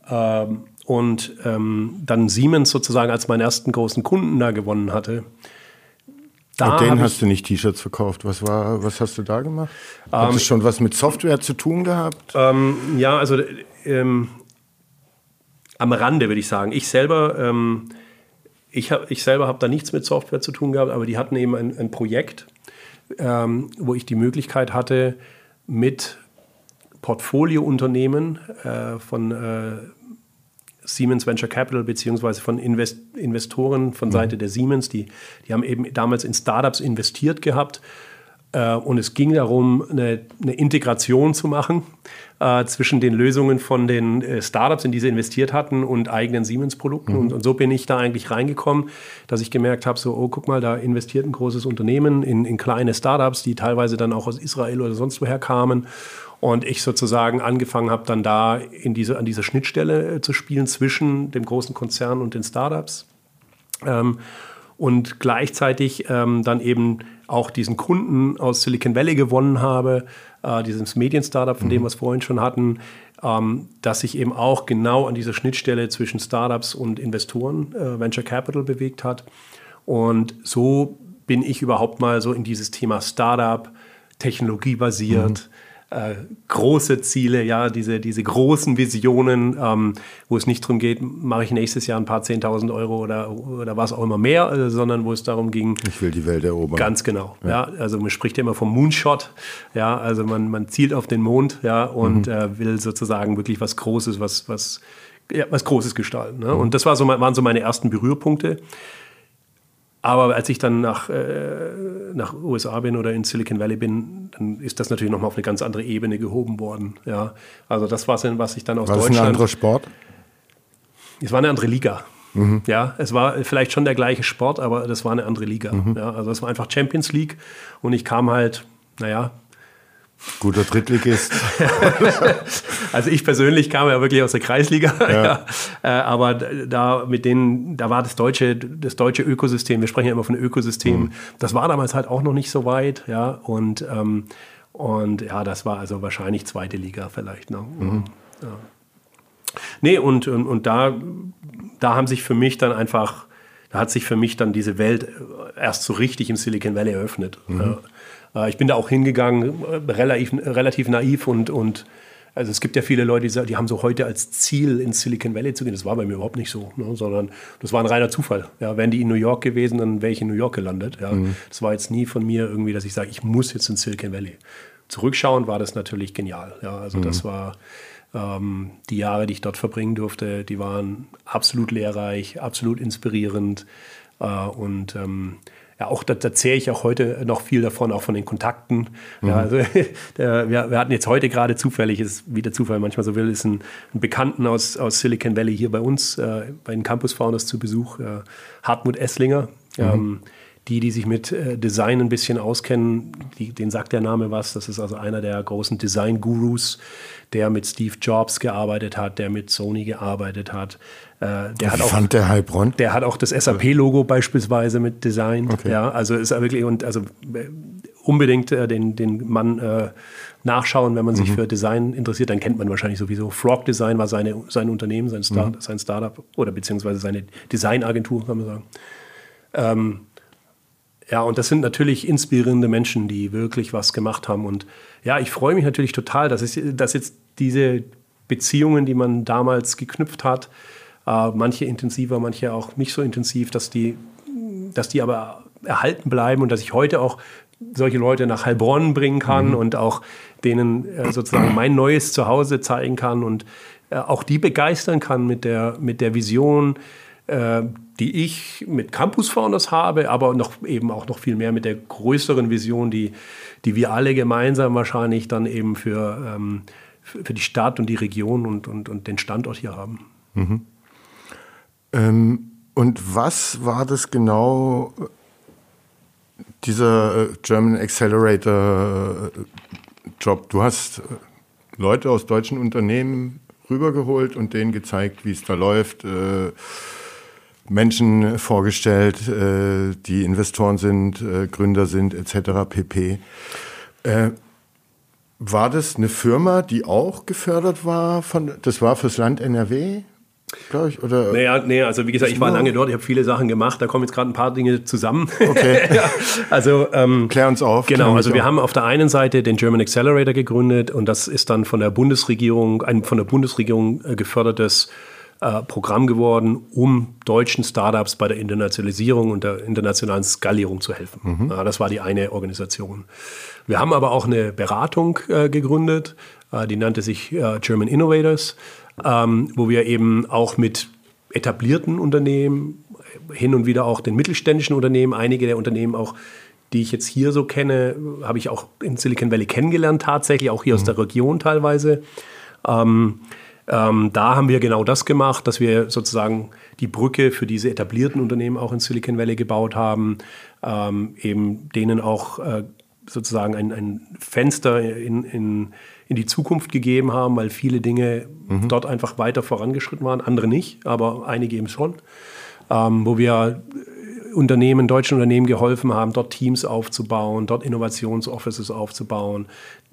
ähm, und ähm, dann Siemens sozusagen als meinen ersten großen Kunden da gewonnen hatte, da und den hast du nicht T-Shirts verkauft. Was war, was hast du da gemacht? Hat ähm, das schon was mit Software zu tun gehabt? Ähm, ja, also ähm, am Rande würde ich sagen. Ich selber ähm, ich, hab, ich selber habe da nichts mit Software zu tun gehabt, aber die hatten eben ein, ein Projekt, ähm, wo ich die Möglichkeit hatte, mit Portfoliounternehmen äh, von äh, Siemens Venture Capital beziehungsweise von Invest Investoren von mhm. Seite der Siemens, die, die haben eben damals in Startups investiert gehabt und es ging darum, eine, eine Integration zu machen äh, zwischen den Lösungen von den äh, Startups, in die sie investiert hatten, und eigenen Siemens-Produkten. Mhm. Und, und, so bin ich da eigentlich reingekommen, dass ich gemerkt habe, so, oh, guck mal, da investiert ein großes Unternehmen in, in kleine Startups, die teilweise dann auch aus Israel oder sonst woher kamen. Und ich sozusagen angefangen habe, dann da in diese, an dieser Schnittstelle äh, zu spielen zwischen dem großen Konzern und den Startups. Ähm, und gleichzeitig ähm, dann eben auch diesen Kunden aus Silicon Valley gewonnen habe, äh, dieses Medien-Startup, von mhm. dem wir es vorhin schon hatten, ähm, dass sich eben auch genau an dieser Schnittstelle zwischen Startups und Investoren, äh, Venture Capital bewegt hat. Und so bin ich überhaupt mal so in dieses Thema Startup, technologiebasiert, mhm äh, große Ziele, ja, diese, diese großen Visionen, ähm, wo es nicht darum geht, mache ich nächstes Jahr ein paar 10.000 Euro oder, oder was auch immer mehr, äh, sondern wo es darum ging. Ich will die Welt erobern. Ganz genau. Ja. ja. also man spricht ja immer vom Moonshot. Ja, also man, man zielt auf den Mond, ja, und mhm. äh, will sozusagen wirklich was Großes, was, was, ja, was Großes gestalten. Ne? Mhm. Und das war so, waren so meine ersten Berührpunkte. Aber als ich dann nach, äh, nach USA bin oder in Silicon Valley bin, dann ist das natürlich nochmal auf eine ganz andere Ebene gehoben worden. Ja, also das war es, was ich dann aus war Deutschland... War ein anderer Sport? Es war eine andere Liga. Mhm. Ja, es war vielleicht schon der gleiche Sport, aber das war eine andere Liga. Mhm. Ja, also es war einfach Champions League und ich kam halt, naja, Guter Drittligist. [laughs] also ich persönlich kam ja wirklich aus der Kreisliga, ja. ja. Äh, aber da mit denen, da war das deutsche, das deutsche Ökosystem. Wir sprechen ja immer von Ökosystem. Mhm. Das war damals halt auch noch nicht so weit, ja. Und ähm, und ja, das war also wahrscheinlich zweite Liga vielleicht. Ne? Mhm. Ja. Nee, und, und, und da, da haben sich für mich dann einfach, da hat sich für mich dann diese Welt erst so richtig im Silicon Valley eröffnet. Mhm. Äh, ich bin da auch hingegangen, äh, relativ, relativ naiv und, und also es gibt ja viele Leute, die, die haben so heute als Ziel ins Silicon Valley zu gehen. Das war bei mir überhaupt nicht so, ne? sondern das war ein reiner Zufall. Ja, wären die in New York gewesen, dann wäre ich in New York gelandet. Ja. Mhm. Das war jetzt nie von mir irgendwie, dass ich sage, ich muss jetzt ins Silicon Valley. Zurückschauen war das natürlich genial. Ja, also mhm. das war ähm, die Jahre, die ich dort verbringen durfte, die waren absolut lehrreich, absolut inspirierend äh, und ähm, ja, auch da, da zähle ich auch heute noch viel davon, auch von den Kontakten. Mhm. Ja, also, [laughs] der, wir, wir, hatten jetzt heute gerade zufällig, ist wie der Zufall manchmal so will, ist ein, ein Bekannten aus, aus Silicon Valley hier bei uns, äh, bei den Campus Founders zu Besuch, äh, Hartmut Esslinger. Mhm. Ähm, die, die sich mit äh, Design ein bisschen auskennen, die, denen sagt der Name was. Das ist also einer der großen Design-Gurus, der mit Steve Jobs gearbeitet hat, der mit Sony gearbeitet hat. Äh, der hat auch, fand der Heilbronn? Der hat auch das SAP-Logo beispielsweise mit Design. Okay. Ja, also ist wirklich und also äh, unbedingt äh, den, den Mann äh, nachschauen, wenn man sich mhm. für Design interessiert, dann kennt man wahrscheinlich sowieso. Frog Design war seine, sein Unternehmen, sein, Star, mhm. sein Startup oder beziehungsweise seine Designagentur, kann man sagen. Ähm, ja, und das sind natürlich inspirierende Menschen, die wirklich was gemacht haben. Und ja, ich freue mich natürlich total, dass, ich, dass jetzt diese Beziehungen, die man damals geknüpft hat, äh, manche intensiver, manche auch nicht so intensiv, dass die, dass die aber erhalten bleiben und dass ich heute auch solche Leute nach Heilbronn bringen kann mhm. und auch denen äh, sozusagen mein neues Zuhause zeigen kann und äh, auch die begeistern kann mit der, mit der Vision, die ich mit Campus Founders habe, aber noch eben auch noch viel mehr mit der größeren Vision, die, die wir alle gemeinsam wahrscheinlich dann eben für, ähm, für die Stadt und die Region und, und, und den Standort hier haben. Mhm. Ähm, und was war das genau, dieser äh, German Accelerator äh, Job? Du hast äh, Leute aus deutschen Unternehmen rübergeholt und denen gezeigt, wie es da läuft. Menschen vorgestellt, die Investoren sind, Gründer sind, etc. pp. War das eine Firma, die auch gefördert war? Von, das war fürs Land NRW? glaube ich. Oder naja, nee, also wie gesagt, ich war lange dort, ich habe viele Sachen gemacht, da kommen jetzt gerade ein paar Dinge zusammen. Okay. [laughs] ja, also ähm, klär uns auf. Genau, also wir auf. haben auf der einen Seite den German Accelerator gegründet und das ist dann von der Bundesregierung, ein von der Bundesregierung äh, gefördertes äh, Programm geworden, um deutschen Startups bei der Internationalisierung und der internationalen Skalierung zu helfen. Mhm. Ja, das war die eine Organisation. Wir haben aber auch eine Beratung äh, gegründet, äh, die nannte sich German Innovators, ähm, wo wir eben auch mit etablierten Unternehmen, hin und wieder auch den mittelständischen Unternehmen, einige der Unternehmen auch die ich jetzt hier so kenne, habe ich auch in Silicon Valley kennengelernt, tatsächlich, auch hier mhm. aus der Region teilweise. Ähm, ähm, da haben wir genau das gemacht, dass wir sozusagen die Brücke für diese etablierten Unternehmen auch in Silicon Valley gebaut haben, ähm, eben denen auch äh, sozusagen ein, ein Fenster in, in, in die Zukunft gegeben haben, weil viele Dinge mhm. dort einfach weiter vorangeschritten waren, andere nicht, aber einige eben schon. Ähm, wo wir Unternehmen, deutschen Unternehmen geholfen haben, dort Teams aufzubauen, dort Innovationsoffices aufzubauen,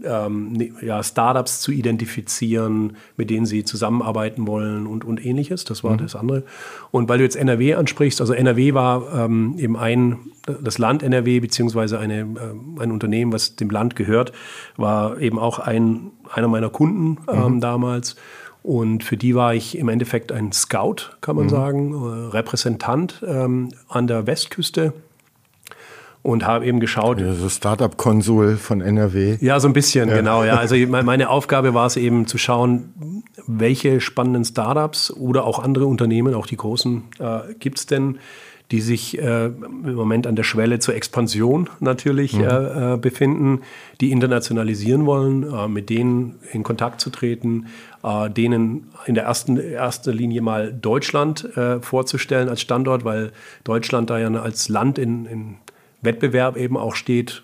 ähm, ne, ja, Startups zu identifizieren, mit denen sie zusammenarbeiten wollen und, und ähnliches. Das war mhm. das andere. Und weil du jetzt NRW ansprichst, also NRW war ähm, eben ein, das Land NRW, beziehungsweise eine, äh, ein Unternehmen, was dem Land gehört, war eben auch ein, einer meiner Kunden ähm, mhm. damals. Und für die war ich im Endeffekt ein Scout, kann man mhm. sagen, äh, Repräsentant ähm, an der Westküste und habe eben geschaut. Also Startup-Konsul von NRW. Ja, so ein bisschen, ja. genau. Ja. [laughs] Also meine Aufgabe war es eben zu schauen, welche spannenden Startups oder auch andere Unternehmen, auch die großen, äh, gibt es denn, die sich äh, im Moment an der Schwelle zur Expansion natürlich mhm. äh, äh befinden, die internationalisieren wollen, äh, mit denen in Kontakt zu treten, äh, denen in der ersten erster Linie mal Deutschland äh, vorzustellen als Standort, weil Deutschland da ja als Land in, in Wettbewerb eben auch steht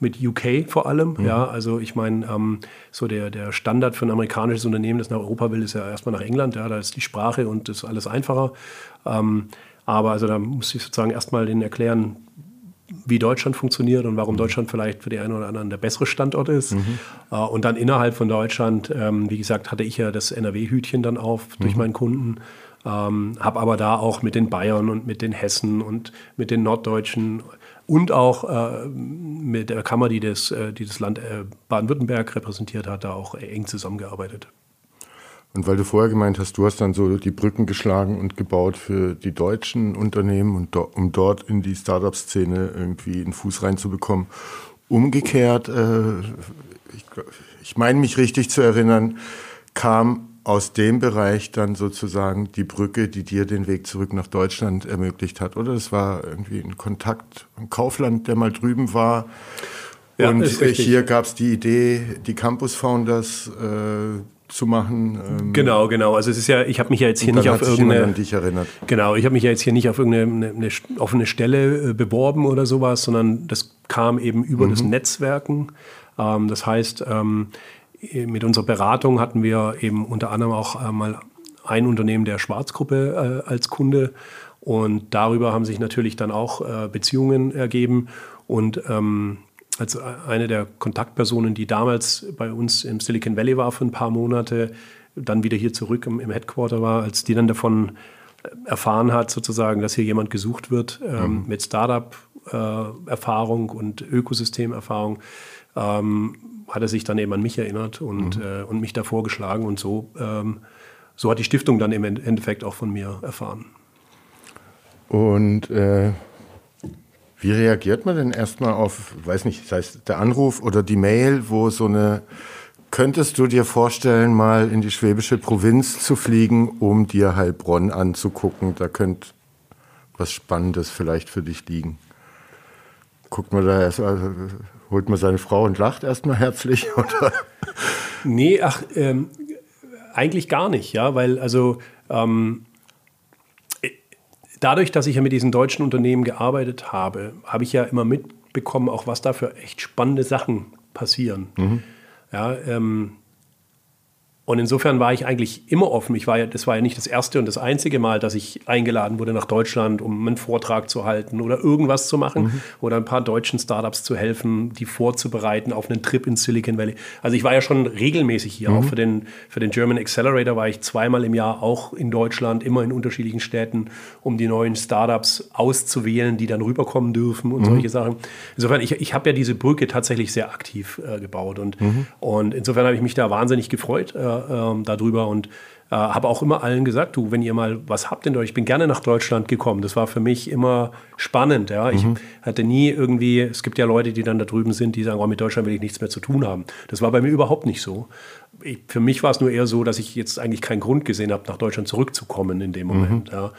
mit UK vor allem. Mhm. Ja, also ich meine, ähm, so der, der Standard für ein amerikanisches Unternehmen, das nach Europa will, ist ja erstmal nach England. Ja, da ist die Sprache und das ist alles einfacher. Ähm, aber also da muss ich sozusagen erstmal denen erklären, wie Deutschland funktioniert und warum. Deutschland vielleicht für die einen oder anderen der bessere Standort ist. Mhm. Äh, und dann innerhalb von Deutschland, ähm, wie gesagt, hatte ich ja das NRW-Hütchen dann auf mhm. durch meinen Kunden. Ähm, habe aber da auch mit den Bayern und mit den Hessen und mit den Norddeutschen und auch äh, mit der Kammer, die das, äh, die das Land äh, Baden-Württemberg repräsentiert hat, da auch eng zusammengearbeitet. Und weil du vorher gemeint hast, du hast dann so die Brücken geschlagen und gebaut für die deutschen Unternehmen und do, um dort in die Startup-Szene irgendwie einen Fuß reinzubekommen. Umgekehrt, äh, ich, ich meine mich richtig zu erinnern, kam aus dem Bereich dann sozusagen die Brücke, die dir den Weg zurück nach Deutschland ermöglicht hat, oder? Das war irgendwie ein Kontakt, ein Kaufland, der mal drüben war. Ja, und hier gab es die Idee, die Campus Founders äh, zu machen. Ähm genau, genau. Also es ist ja, ich habe mich ja jetzt hier nicht auf irgendeine. An dich erinnert. Genau, ich habe mich ja jetzt hier nicht auf irgendeine eine, offene Stelle äh, beworben oder sowas, sondern das kam eben über mhm. das Netzwerken. Ähm, das heißt, ähm, mit unserer Beratung hatten wir eben unter anderem auch äh, mal ein Unternehmen der Schwarzgruppe äh, als Kunde. Und darüber haben sich natürlich dann auch äh, Beziehungen ergeben. Und ähm, als eine der Kontaktpersonen, die damals bei uns im Silicon Valley war für ein paar Monate, dann wieder hier zurück im, im Headquarter war, als die dann davon erfahren hat, sozusagen, dass hier jemand gesucht wird ähm, mhm. mit Startup-Erfahrung äh, und Ökosystemerfahrung, ähm, hat er sich dann eben an mich erinnert und, mhm. äh, und mich da vorgeschlagen. Und so, ähm, so hat die Stiftung dann im Endeffekt auch von mir erfahren. Und äh, wie reagiert man denn erstmal auf, weiß nicht, sei es der Anruf oder die Mail, wo so eine, könntest du dir vorstellen, mal in die schwäbische Provinz zu fliegen, um dir Heilbronn anzugucken? Da könnte was Spannendes vielleicht für dich liegen. Guckt man da erst, also, holt man seine Frau und lacht erstmal herzlich, [laughs] oder? Nee, ach, ähm, eigentlich gar nicht, ja, weil also ähm, dadurch, dass ich ja mit diesen deutschen Unternehmen gearbeitet habe, habe ich ja immer mitbekommen, auch was da für echt spannende Sachen passieren. Mhm. Ja, ähm, und insofern war ich eigentlich immer offen. Ich war ja, das war ja nicht das erste und das einzige Mal, dass ich eingeladen wurde nach Deutschland, um einen Vortrag zu halten oder irgendwas zu machen mhm. oder ein paar deutschen Startups zu helfen, die vorzubereiten auf einen Trip in Silicon Valley. Also ich war ja schon regelmäßig hier. Mhm. Auch für den, für den German Accelerator war ich zweimal im Jahr auch in Deutschland, immer in unterschiedlichen Städten, um die neuen Startups auszuwählen, die dann rüberkommen dürfen und mhm. solche Sachen. Insofern, ich, ich habe ja diese Brücke tatsächlich sehr aktiv äh, gebaut und, mhm. und insofern habe ich mich da wahnsinnig gefreut. Äh, da, ähm, darüber und äh, habe auch immer allen gesagt, du, wenn ihr mal was habt in Deutschland, ich bin gerne nach Deutschland gekommen. Das war für mich immer spannend. Ja. Ich mhm. hatte nie irgendwie, es gibt ja Leute, die dann da drüben sind, die sagen, oh, mit Deutschland will ich nichts mehr zu tun haben. Das war bei mir überhaupt nicht so. Ich, für mich war es nur eher so, dass ich jetzt eigentlich keinen Grund gesehen habe, nach Deutschland zurückzukommen in dem Moment. Mhm. Ja.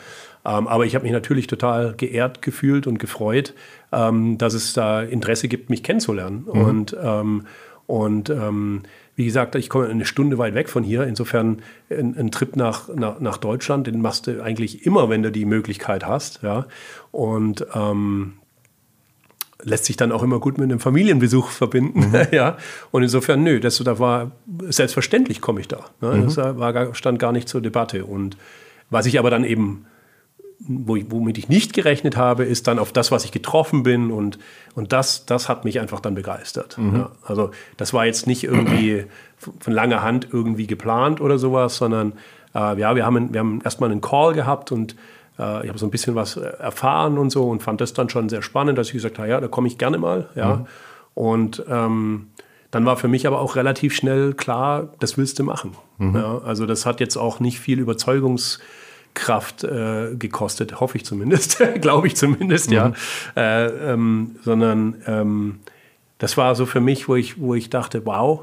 Ähm, aber ich habe mich natürlich total geehrt gefühlt und gefreut, ähm, dass es da Interesse gibt, mich kennenzulernen. Mhm. Und, ähm, und ähm, wie gesagt, ich komme eine Stunde weit weg von hier. Insofern ein, ein Trip nach, nach, nach, Deutschland, den machst du eigentlich immer, wenn du die Möglichkeit hast. Ja? Und ähm, lässt sich dann auch immer gut mit einem Familienbesuch verbinden. Mhm. [laughs] ja. Und insofern, nö, das da war selbstverständlich komme ich da. Ne? Mhm. Das war, stand gar nicht zur Debatte. Und was ich aber dann eben womit ich nicht gerechnet habe, ist dann auf das, was ich getroffen bin und, und das, das hat mich einfach dann begeistert. Mhm. Ja, also das war jetzt nicht irgendwie von langer Hand irgendwie geplant oder sowas, sondern äh, ja, wir haben, wir haben erstmal einen Call gehabt und äh, ich habe so ein bisschen was erfahren und so und fand das dann schon sehr spannend, dass ich gesagt habe, ja, da komme ich gerne mal. Ja. Mhm. Und ähm, dann war für mich aber auch relativ schnell klar, das willst du machen. Mhm. Ja, also das hat jetzt auch nicht viel Überzeugungs- Kraft äh, gekostet, hoffe ich zumindest, [laughs] glaube ich zumindest, mhm. ja. Äh, ähm, sondern ähm, das war so für mich, wo ich, wo ich dachte, wow,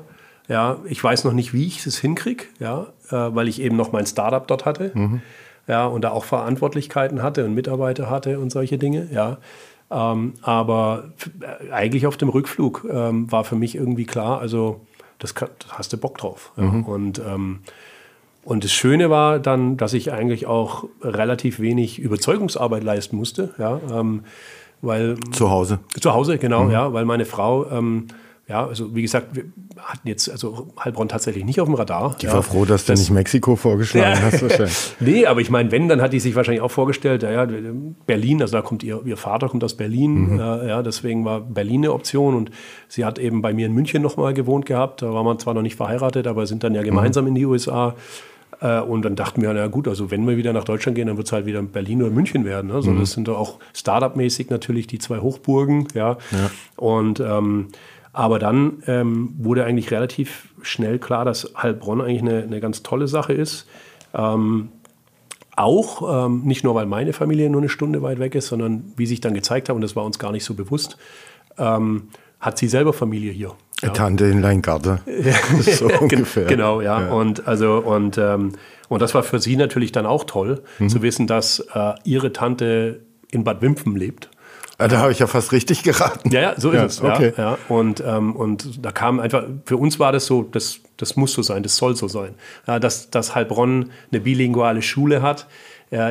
ja, ich weiß noch nicht, wie ich es hinkriege, ja, äh, weil ich eben noch mein Startup dort hatte, mhm. ja, und da auch Verantwortlichkeiten hatte und Mitarbeiter hatte und solche Dinge, ja. Ähm, aber äh, eigentlich auf dem Rückflug ähm, war für mich irgendwie klar, also das, kann, das hast du Bock drauf. Ja. Mhm. Und ähm, und das Schöne war dann, dass ich eigentlich auch relativ wenig Überzeugungsarbeit leisten musste. Ja, ähm, weil, zu Hause. Zu Hause, genau, mhm. ja, weil meine Frau ähm, ja, also wie gesagt, wir hatten jetzt also Heilbronn tatsächlich nicht auf dem Radar. Die ja. war froh, dass du nicht Mexiko vorgeschlagen ja. hast. [laughs] Wahrscheinlich. nee, aber ich meine, wenn, dann hat die sich wahrscheinlich auch vorgestellt, ja, ja Berlin, also da kommt ihr, ihr Vater kommt aus Berlin, mhm. äh, ja, deswegen war Berlin eine Option und sie hat eben bei mir in München nochmal gewohnt gehabt. Da war man zwar noch nicht verheiratet, aber sind dann ja gemeinsam mhm. in die USA. Äh, und dann dachten wir, na gut, also wenn wir wieder nach Deutschland gehen, dann wird es halt wieder Berlin oder München werden. Ne? Also mhm. Das sind doch auch Startup-mäßig natürlich die zwei Hochburgen. Ja. ja. Und ähm, aber dann ähm, wurde eigentlich relativ schnell klar, dass Heilbronn eigentlich eine, eine ganz tolle Sache ist. Ähm, auch ähm, nicht nur, weil meine Familie nur eine Stunde weit weg ist, sondern wie sich dann gezeigt hat, und das war uns gar nicht so bewusst, ähm, hat sie selber Familie hier. Ja. Tante in Leingarten. [laughs] so ungefähr. Genau, ja. ja. Und, also, und, ähm, und das war für sie natürlich dann auch toll, mhm. zu wissen, dass äh, ihre Tante in Bad Wimpfen lebt. Ja, da habe ich ja fast richtig geraten. Ja, ja, so ist ja, es. Okay. Ja, Und, ähm, und da kam einfach, für uns war das so, das, das muss so sein, das soll so sein. Dass, dass Heilbronn eine bilinguale Schule hat.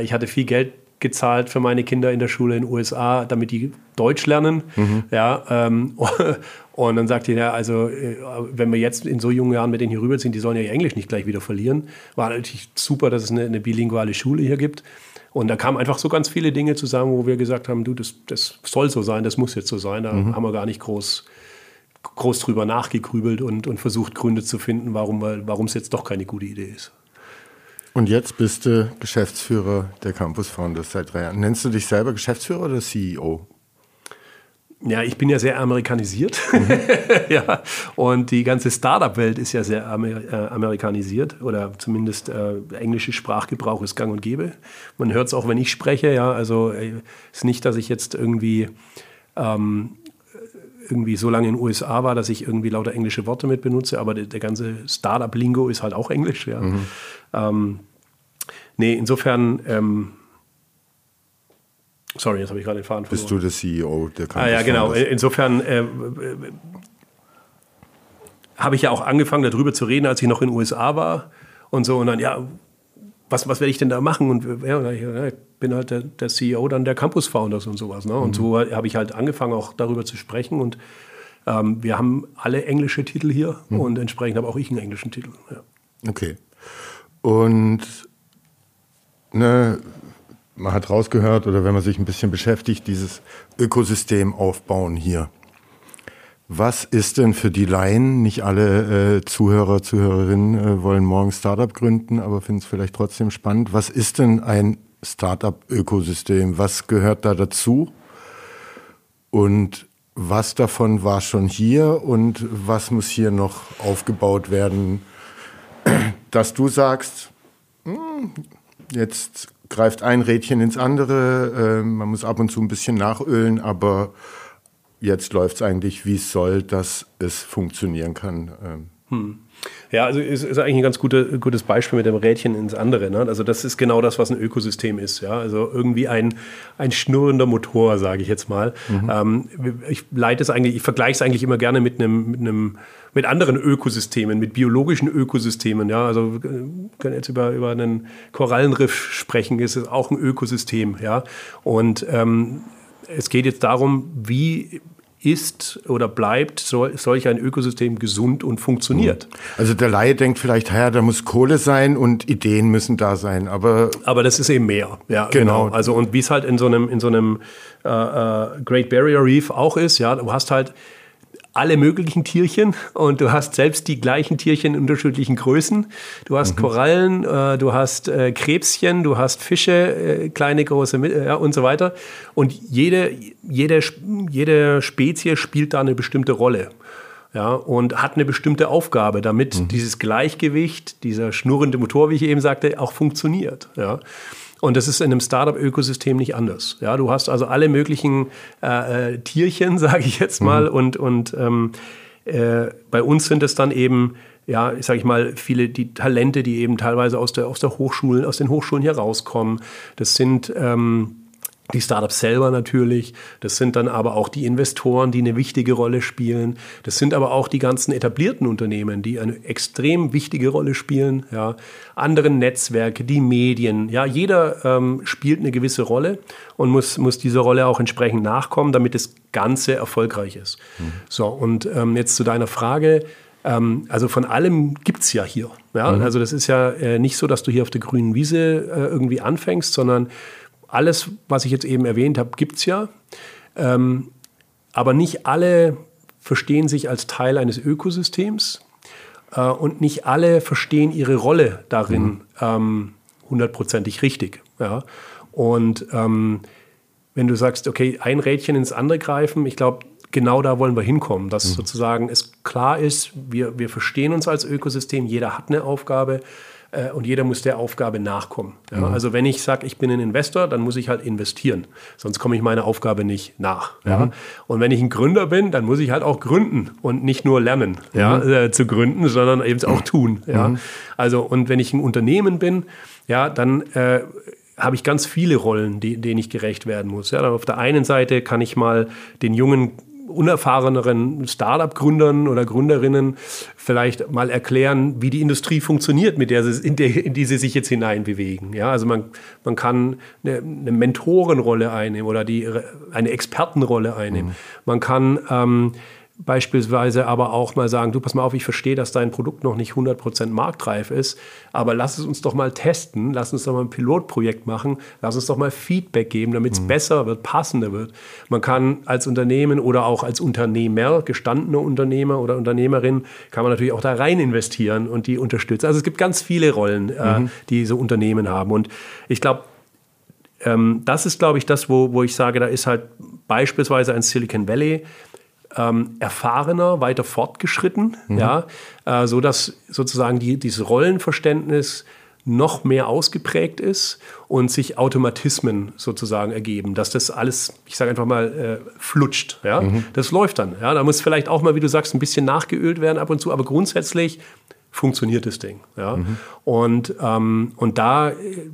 Ich hatte viel Geld gezahlt für meine Kinder in der Schule in den USA, damit die Deutsch lernen. Mhm. Ja, ähm, [laughs] und dann sagt er, also äh, wenn wir jetzt in so jungen Jahren mit denen hier rüberziehen, die sollen ja ihr Englisch nicht gleich wieder verlieren. War natürlich super, dass es eine, eine bilinguale Schule hier gibt. Und da kamen einfach so ganz viele Dinge zusammen, wo wir gesagt haben, du, das, das soll so sein, das muss jetzt so sein. Da mhm. haben wir gar nicht groß, groß drüber nachgegrübelt und, und versucht, Gründe zu finden, warum es jetzt doch keine gute Idee ist. Und jetzt bist du Geschäftsführer der Campus Founders seit drei Jahren. Nennst du dich selber Geschäftsführer oder CEO? Ja, ich bin ja sehr amerikanisiert. Mhm. [laughs] ja, und die ganze Startup-Welt ist ja sehr Amer äh, amerikanisiert oder zumindest äh, englische Sprachgebrauch ist gang und gäbe. Man hört es auch, wenn ich spreche. Ja, also äh, ist nicht, dass ich jetzt irgendwie ähm, irgendwie so lange in den USA war, dass ich irgendwie lauter englische Worte mit benutze, aber der, der ganze Startup-Lingo ist halt auch Englisch. Ja. Mhm. Ähm, nee, insofern, ähm, sorry, jetzt habe ich gerade den Faden verloren. Bist du der CEO der Campus Ah ja, genau. Insofern äh, habe ich ja auch angefangen, darüber zu reden, als ich noch in den USA war und so. Und dann, ja, was, was werde ich denn da machen? Und ja, ich bin halt der, der, CEO dann der Campus Founders und sowas. Ne? Und mhm. so habe ich halt angefangen, auch darüber zu sprechen. Und ähm, wir haben alle englische Titel hier mhm. und entsprechend habe auch ich einen englischen Titel. Ja. Okay. Und ne, man hat rausgehört, oder wenn man sich ein bisschen beschäftigt, dieses Ökosystem aufbauen hier. Was ist denn für die Laien, nicht alle äh, Zuhörer, Zuhörerinnen äh, wollen morgen Startup gründen, aber finden es vielleicht trotzdem spannend. Was ist denn ein Startup-Ökosystem? Was gehört da dazu? Und was davon war schon hier und was muss hier noch aufgebaut werden, [clears throat] dass du sagst, hm, jetzt greift ein Rädchen ins andere, äh, man muss ab und zu ein bisschen nachölen, aber jetzt läuft es eigentlich, wie es soll, dass es funktionieren kann. Ähm. Hm. Ja, also ist, ist eigentlich ein ganz gute, gutes Beispiel mit dem Rädchen ins andere. Ne? Also das ist genau das, was ein Ökosystem ist. Ja? Also irgendwie ein, ein schnurrender Motor, sage ich jetzt mal. Mhm. Ähm, ich leite es eigentlich, ich vergleiche es eigentlich immer gerne mit einem, mit einem mit anderen Ökosystemen, mit biologischen Ökosystemen. Ja, also wir können jetzt über, über einen Korallenriff sprechen, ist es auch ein Ökosystem. Ja, und ähm, es geht jetzt darum, wie ist oder bleibt solch ein Ökosystem gesund und funktioniert. Mhm. Also der Laie denkt vielleicht, ja, da muss Kohle sein und Ideen müssen da sein, aber aber das ist eben mehr, ja genau. genau. Also und wie es halt in so einem in so einem äh, äh, Great Barrier Reef auch ist, ja, du hast halt alle möglichen Tierchen und du hast selbst die gleichen Tierchen in unterschiedlichen Größen. Du hast mhm. Korallen, äh, du hast äh, Krebschen, du hast Fische, äh, kleine, große äh, und so weiter. Und jede, jede, jede Spezies spielt da eine bestimmte Rolle. Ja, und hat eine bestimmte Aufgabe, damit mhm. dieses Gleichgewicht, dieser schnurrende Motor, wie ich eben sagte, auch funktioniert. Ja. Und das ist in einem Startup-Ökosystem nicht anders. Ja, du hast also alle möglichen äh, äh Tierchen, [laughs] sage ich jetzt mal, mhm. und, und ähm, äh, bei uns sind es dann eben ja, ich sage ich mal, viele die Talente, die eben teilweise aus der, aus der Hochschulen, aus den Hochschulen hier rauskommen. Das sind ähm, die Startups selber natürlich, das sind dann aber auch die Investoren, die eine wichtige Rolle spielen. Das sind aber auch die ganzen etablierten Unternehmen, die eine extrem wichtige Rolle spielen. Ja. Andere Netzwerke, die Medien, ja, jeder ähm, spielt eine gewisse Rolle und muss, muss dieser Rolle auch entsprechend nachkommen, damit das Ganze erfolgreich ist. Mhm. So, und ähm, jetzt zu deiner Frage. Ähm, also von allem gibt es ja hier. Ja? Mhm. Also das ist ja äh, nicht so, dass du hier auf der grünen Wiese äh, irgendwie anfängst, sondern alles, was ich jetzt eben erwähnt habe, gibt es ja. Ähm, aber nicht alle verstehen sich als Teil eines Ökosystems äh, und nicht alle verstehen ihre Rolle darin mhm. ähm, hundertprozentig richtig. Ja? Und ähm, wenn du sagst, okay, ein Rädchen ins andere greifen, ich glaube, genau da wollen wir hinkommen, dass mhm. sozusagen es klar ist, wir, wir verstehen uns als Ökosystem, jeder hat eine Aufgabe äh, und jeder muss der Aufgabe nachkommen. Ja? Mhm. Also wenn ich sage, ich bin ein Investor, dann muss ich halt investieren, sonst komme ich meiner Aufgabe nicht nach. Mhm. Ja? Und wenn ich ein Gründer bin, dann muss ich halt auch gründen und nicht nur lernen mhm. ja, äh, zu gründen, sondern eben auch tun. Ja? Mhm. Also und wenn ich ein Unternehmen bin, ja, dann äh, habe ich ganz viele Rollen, die, denen ich gerecht werden muss. Ja, auf der einen Seite kann ich mal den jungen unerfahreneren Startup-Gründern oder Gründerinnen vielleicht mal erklären, wie die Industrie funktioniert, mit der sie, in, der, in die sie sich jetzt hineinbewegen. Ja, also man, man kann eine, eine Mentorenrolle einnehmen oder die, eine Expertenrolle einnehmen. Mhm. Man kann ähm, beispielsweise aber auch mal sagen, du pass mal auf, ich verstehe, dass dein Produkt noch nicht 100% marktreif ist, aber lass es uns doch mal testen, lass uns doch mal ein Pilotprojekt machen, lass uns doch mal Feedback geben, damit es mhm. besser wird, passender wird. Man kann als Unternehmen oder auch als Unternehmer, gestandener Unternehmer oder Unternehmerin, kann man natürlich auch da rein investieren und die unterstützen. Also es gibt ganz viele Rollen, äh, mhm. äh, die so Unternehmen haben und ich glaube, ähm, das ist, glaube ich, das, wo, wo ich sage, da ist halt beispielsweise ein Silicon Valley, ähm, erfahrener, weiter fortgeschritten, mhm. ja, äh, so dass sozusagen die, dieses Rollenverständnis noch mehr ausgeprägt ist und sich Automatismen sozusagen ergeben, dass das alles, ich sage einfach mal, äh, flutscht. Ja? Mhm. Das läuft dann. Ja? Da muss vielleicht auch mal, wie du sagst, ein bisschen nachgeölt werden ab und zu, aber grundsätzlich funktioniert das Ding. Ja? Mhm. Und, ähm, und da,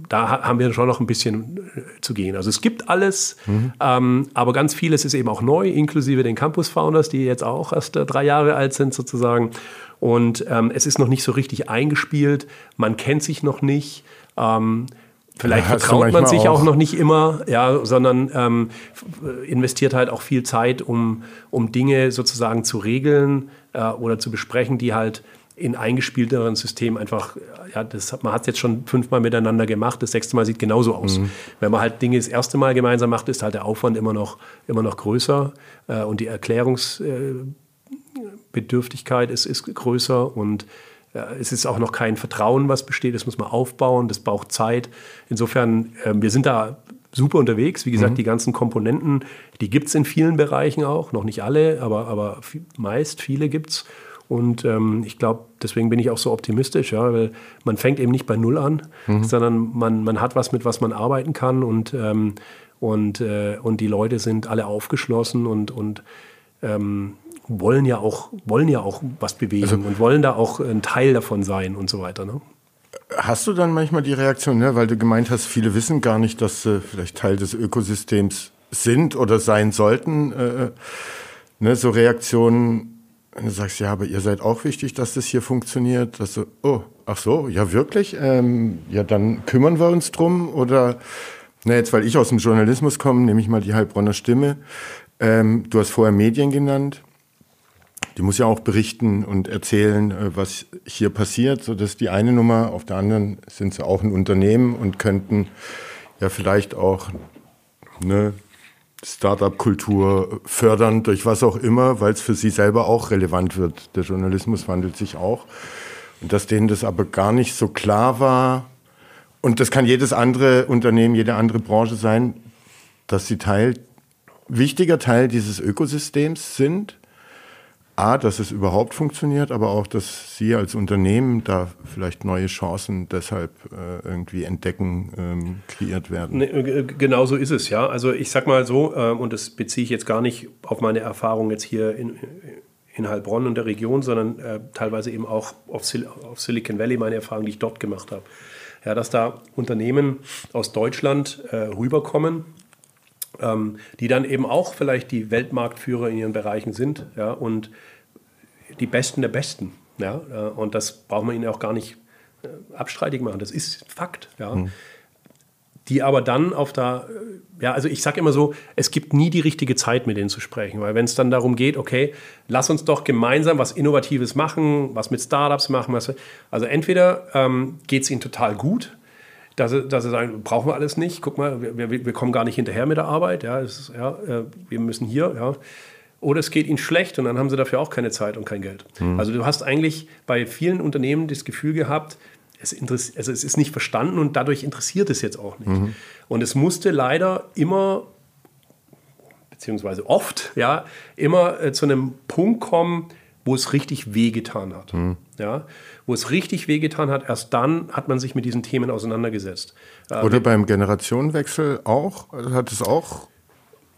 da haben wir schon noch ein bisschen äh, zu gehen. Also es gibt alles, mhm. ähm, aber ganz vieles ist eben auch neu, inklusive den Campus Founders, die jetzt auch erst äh, drei Jahre alt sind sozusagen. Und ähm, es ist noch nicht so richtig eingespielt, man kennt sich noch nicht. Ähm, Vielleicht ja, vertraut man sich auch. auch. noch nicht immer, ja, sondern ähm, investiert halt auch viel Zeit, um, um Dinge sozusagen zu regeln äh, oder zu besprechen, die halt in eingespielteren Systemen einfach, ja, das hat, man hat es jetzt schon fünfmal miteinander gemacht, das sechste Mal sieht genauso aus. Mhm. Wenn man halt Dinge das erste Mal gemeinsam macht, ist halt der Aufwand immer noch, immer noch größer äh, und die Erklärungsbedürftigkeit äh, ist, ist größer und äh, es ist auch noch kein Vertrauen, was besteht, das muss man aufbauen, das braucht Zeit. Insofern, ähm, wir sind da super unterwegs. Wie gesagt, mhm. die ganzen Komponenten, die gibt es in vielen Bereichen auch, noch nicht alle, aber, aber meist viele gibt es. Und ähm, ich glaube, deswegen bin ich auch so optimistisch, ja, weil man fängt eben nicht bei Null an, mhm. sondern man, man hat was, mit was man arbeiten kann und, ähm, und, äh, und die Leute sind alle aufgeschlossen und, und ähm, wollen, ja auch, wollen ja auch was bewegen also, und wollen da auch ein Teil davon sein und so weiter. Ne? Hast du dann manchmal die Reaktion, ne, weil du gemeint hast, viele wissen gar nicht, dass sie vielleicht Teil des Ökosystems sind oder sein sollten, äh, ne, so Reaktionen, wenn du sagst, ja, aber ihr seid auch wichtig, dass das hier funktioniert, dass du, oh, ach so, ja wirklich, ähm, ja, dann kümmern wir uns drum oder, na, jetzt, weil ich aus dem Journalismus komme, nehme ich mal die Heilbronner Stimme. Ähm, du hast vorher Medien genannt. Die muss ja auch berichten und erzählen, äh, was hier passiert. So, das ist die eine Nummer. Auf der anderen sind sie auch ein Unternehmen und könnten ja vielleicht auch eine Startup-Kultur fördern, durch was auch immer, weil es für sie selber auch relevant wird. Der Journalismus wandelt sich auch. Und dass denen das aber gar nicht so klar war, und das kann jedes andere Unternehmen, jede andere Branche sein, dass sie Teil, wichtiger Teil dieses Ökosystems sind A, dass es überhaupt funktioniert, aber auch, dass Sie als Unternehmen da vielleicht neue Chancen deshalb äh, irgendwie entdecken, ähm, kreiert werden. Ne, genau so ist es, ja. Also ich sag mal so, äh, und das beziehe ich jetzt gar nicht auf meine Erfahrung jetzt hier in, in Heilbronn und der Region, sondern äh, teilweise eben auch auf, Sil auf, Silicon Valley, meine Erfahrung, die ich dort gemacht habe. Ja, dass da Unternehmen aus Deutschland äh, rüberkommen, ähm, die dann eben auch vielleicht die Weltmarktführer in ihren Bereichen sind ja, und die Besten der Besten. Ja, äh, und das braucht man ihnen auch gar nicht äh, abstreitig machen. Das ist Fakt. Ja. Mhm. Die aber dann auf der, äh, ja, also ich sage immer so, es gibt nie die richtige Zeit, mit denen zu sprechen, weil wenn es dann darum geht, okay, lass uns doch gemeinsam was Innovatives machen, was mit Startups machen, was, also entweder ähm, geht es ihnen total gut, dass sie, dass sie sagen, brauchen wir alles nicht, guck mal, wir, wir, wir kommen gar nicht hinterher mit der Arbeit, ja, ist, ja wir müssen hier, ja oder es geht ihnen schlecht und dann haben sie dafür auch keine Zeit und kein Geld. Mhm. Also du hast eigentlich bei vielen Unternehmen das Gefühl gehabt, es, also es ist nicht verstanden und dadurch interessiert es jetzt auch nicht. Mhm. Und es musste leider immer, beziehungsweise oft, ja, immer äh, zu einem Punkt kommen, wo es richtig wehgetan hat. Mhm. Ja, wo es richtig wehgetan hat, erst dann hat man sich mit diesen Themen auseinandergesetzt. Oder äh, beim Generationenwechsel auch? Hat es auch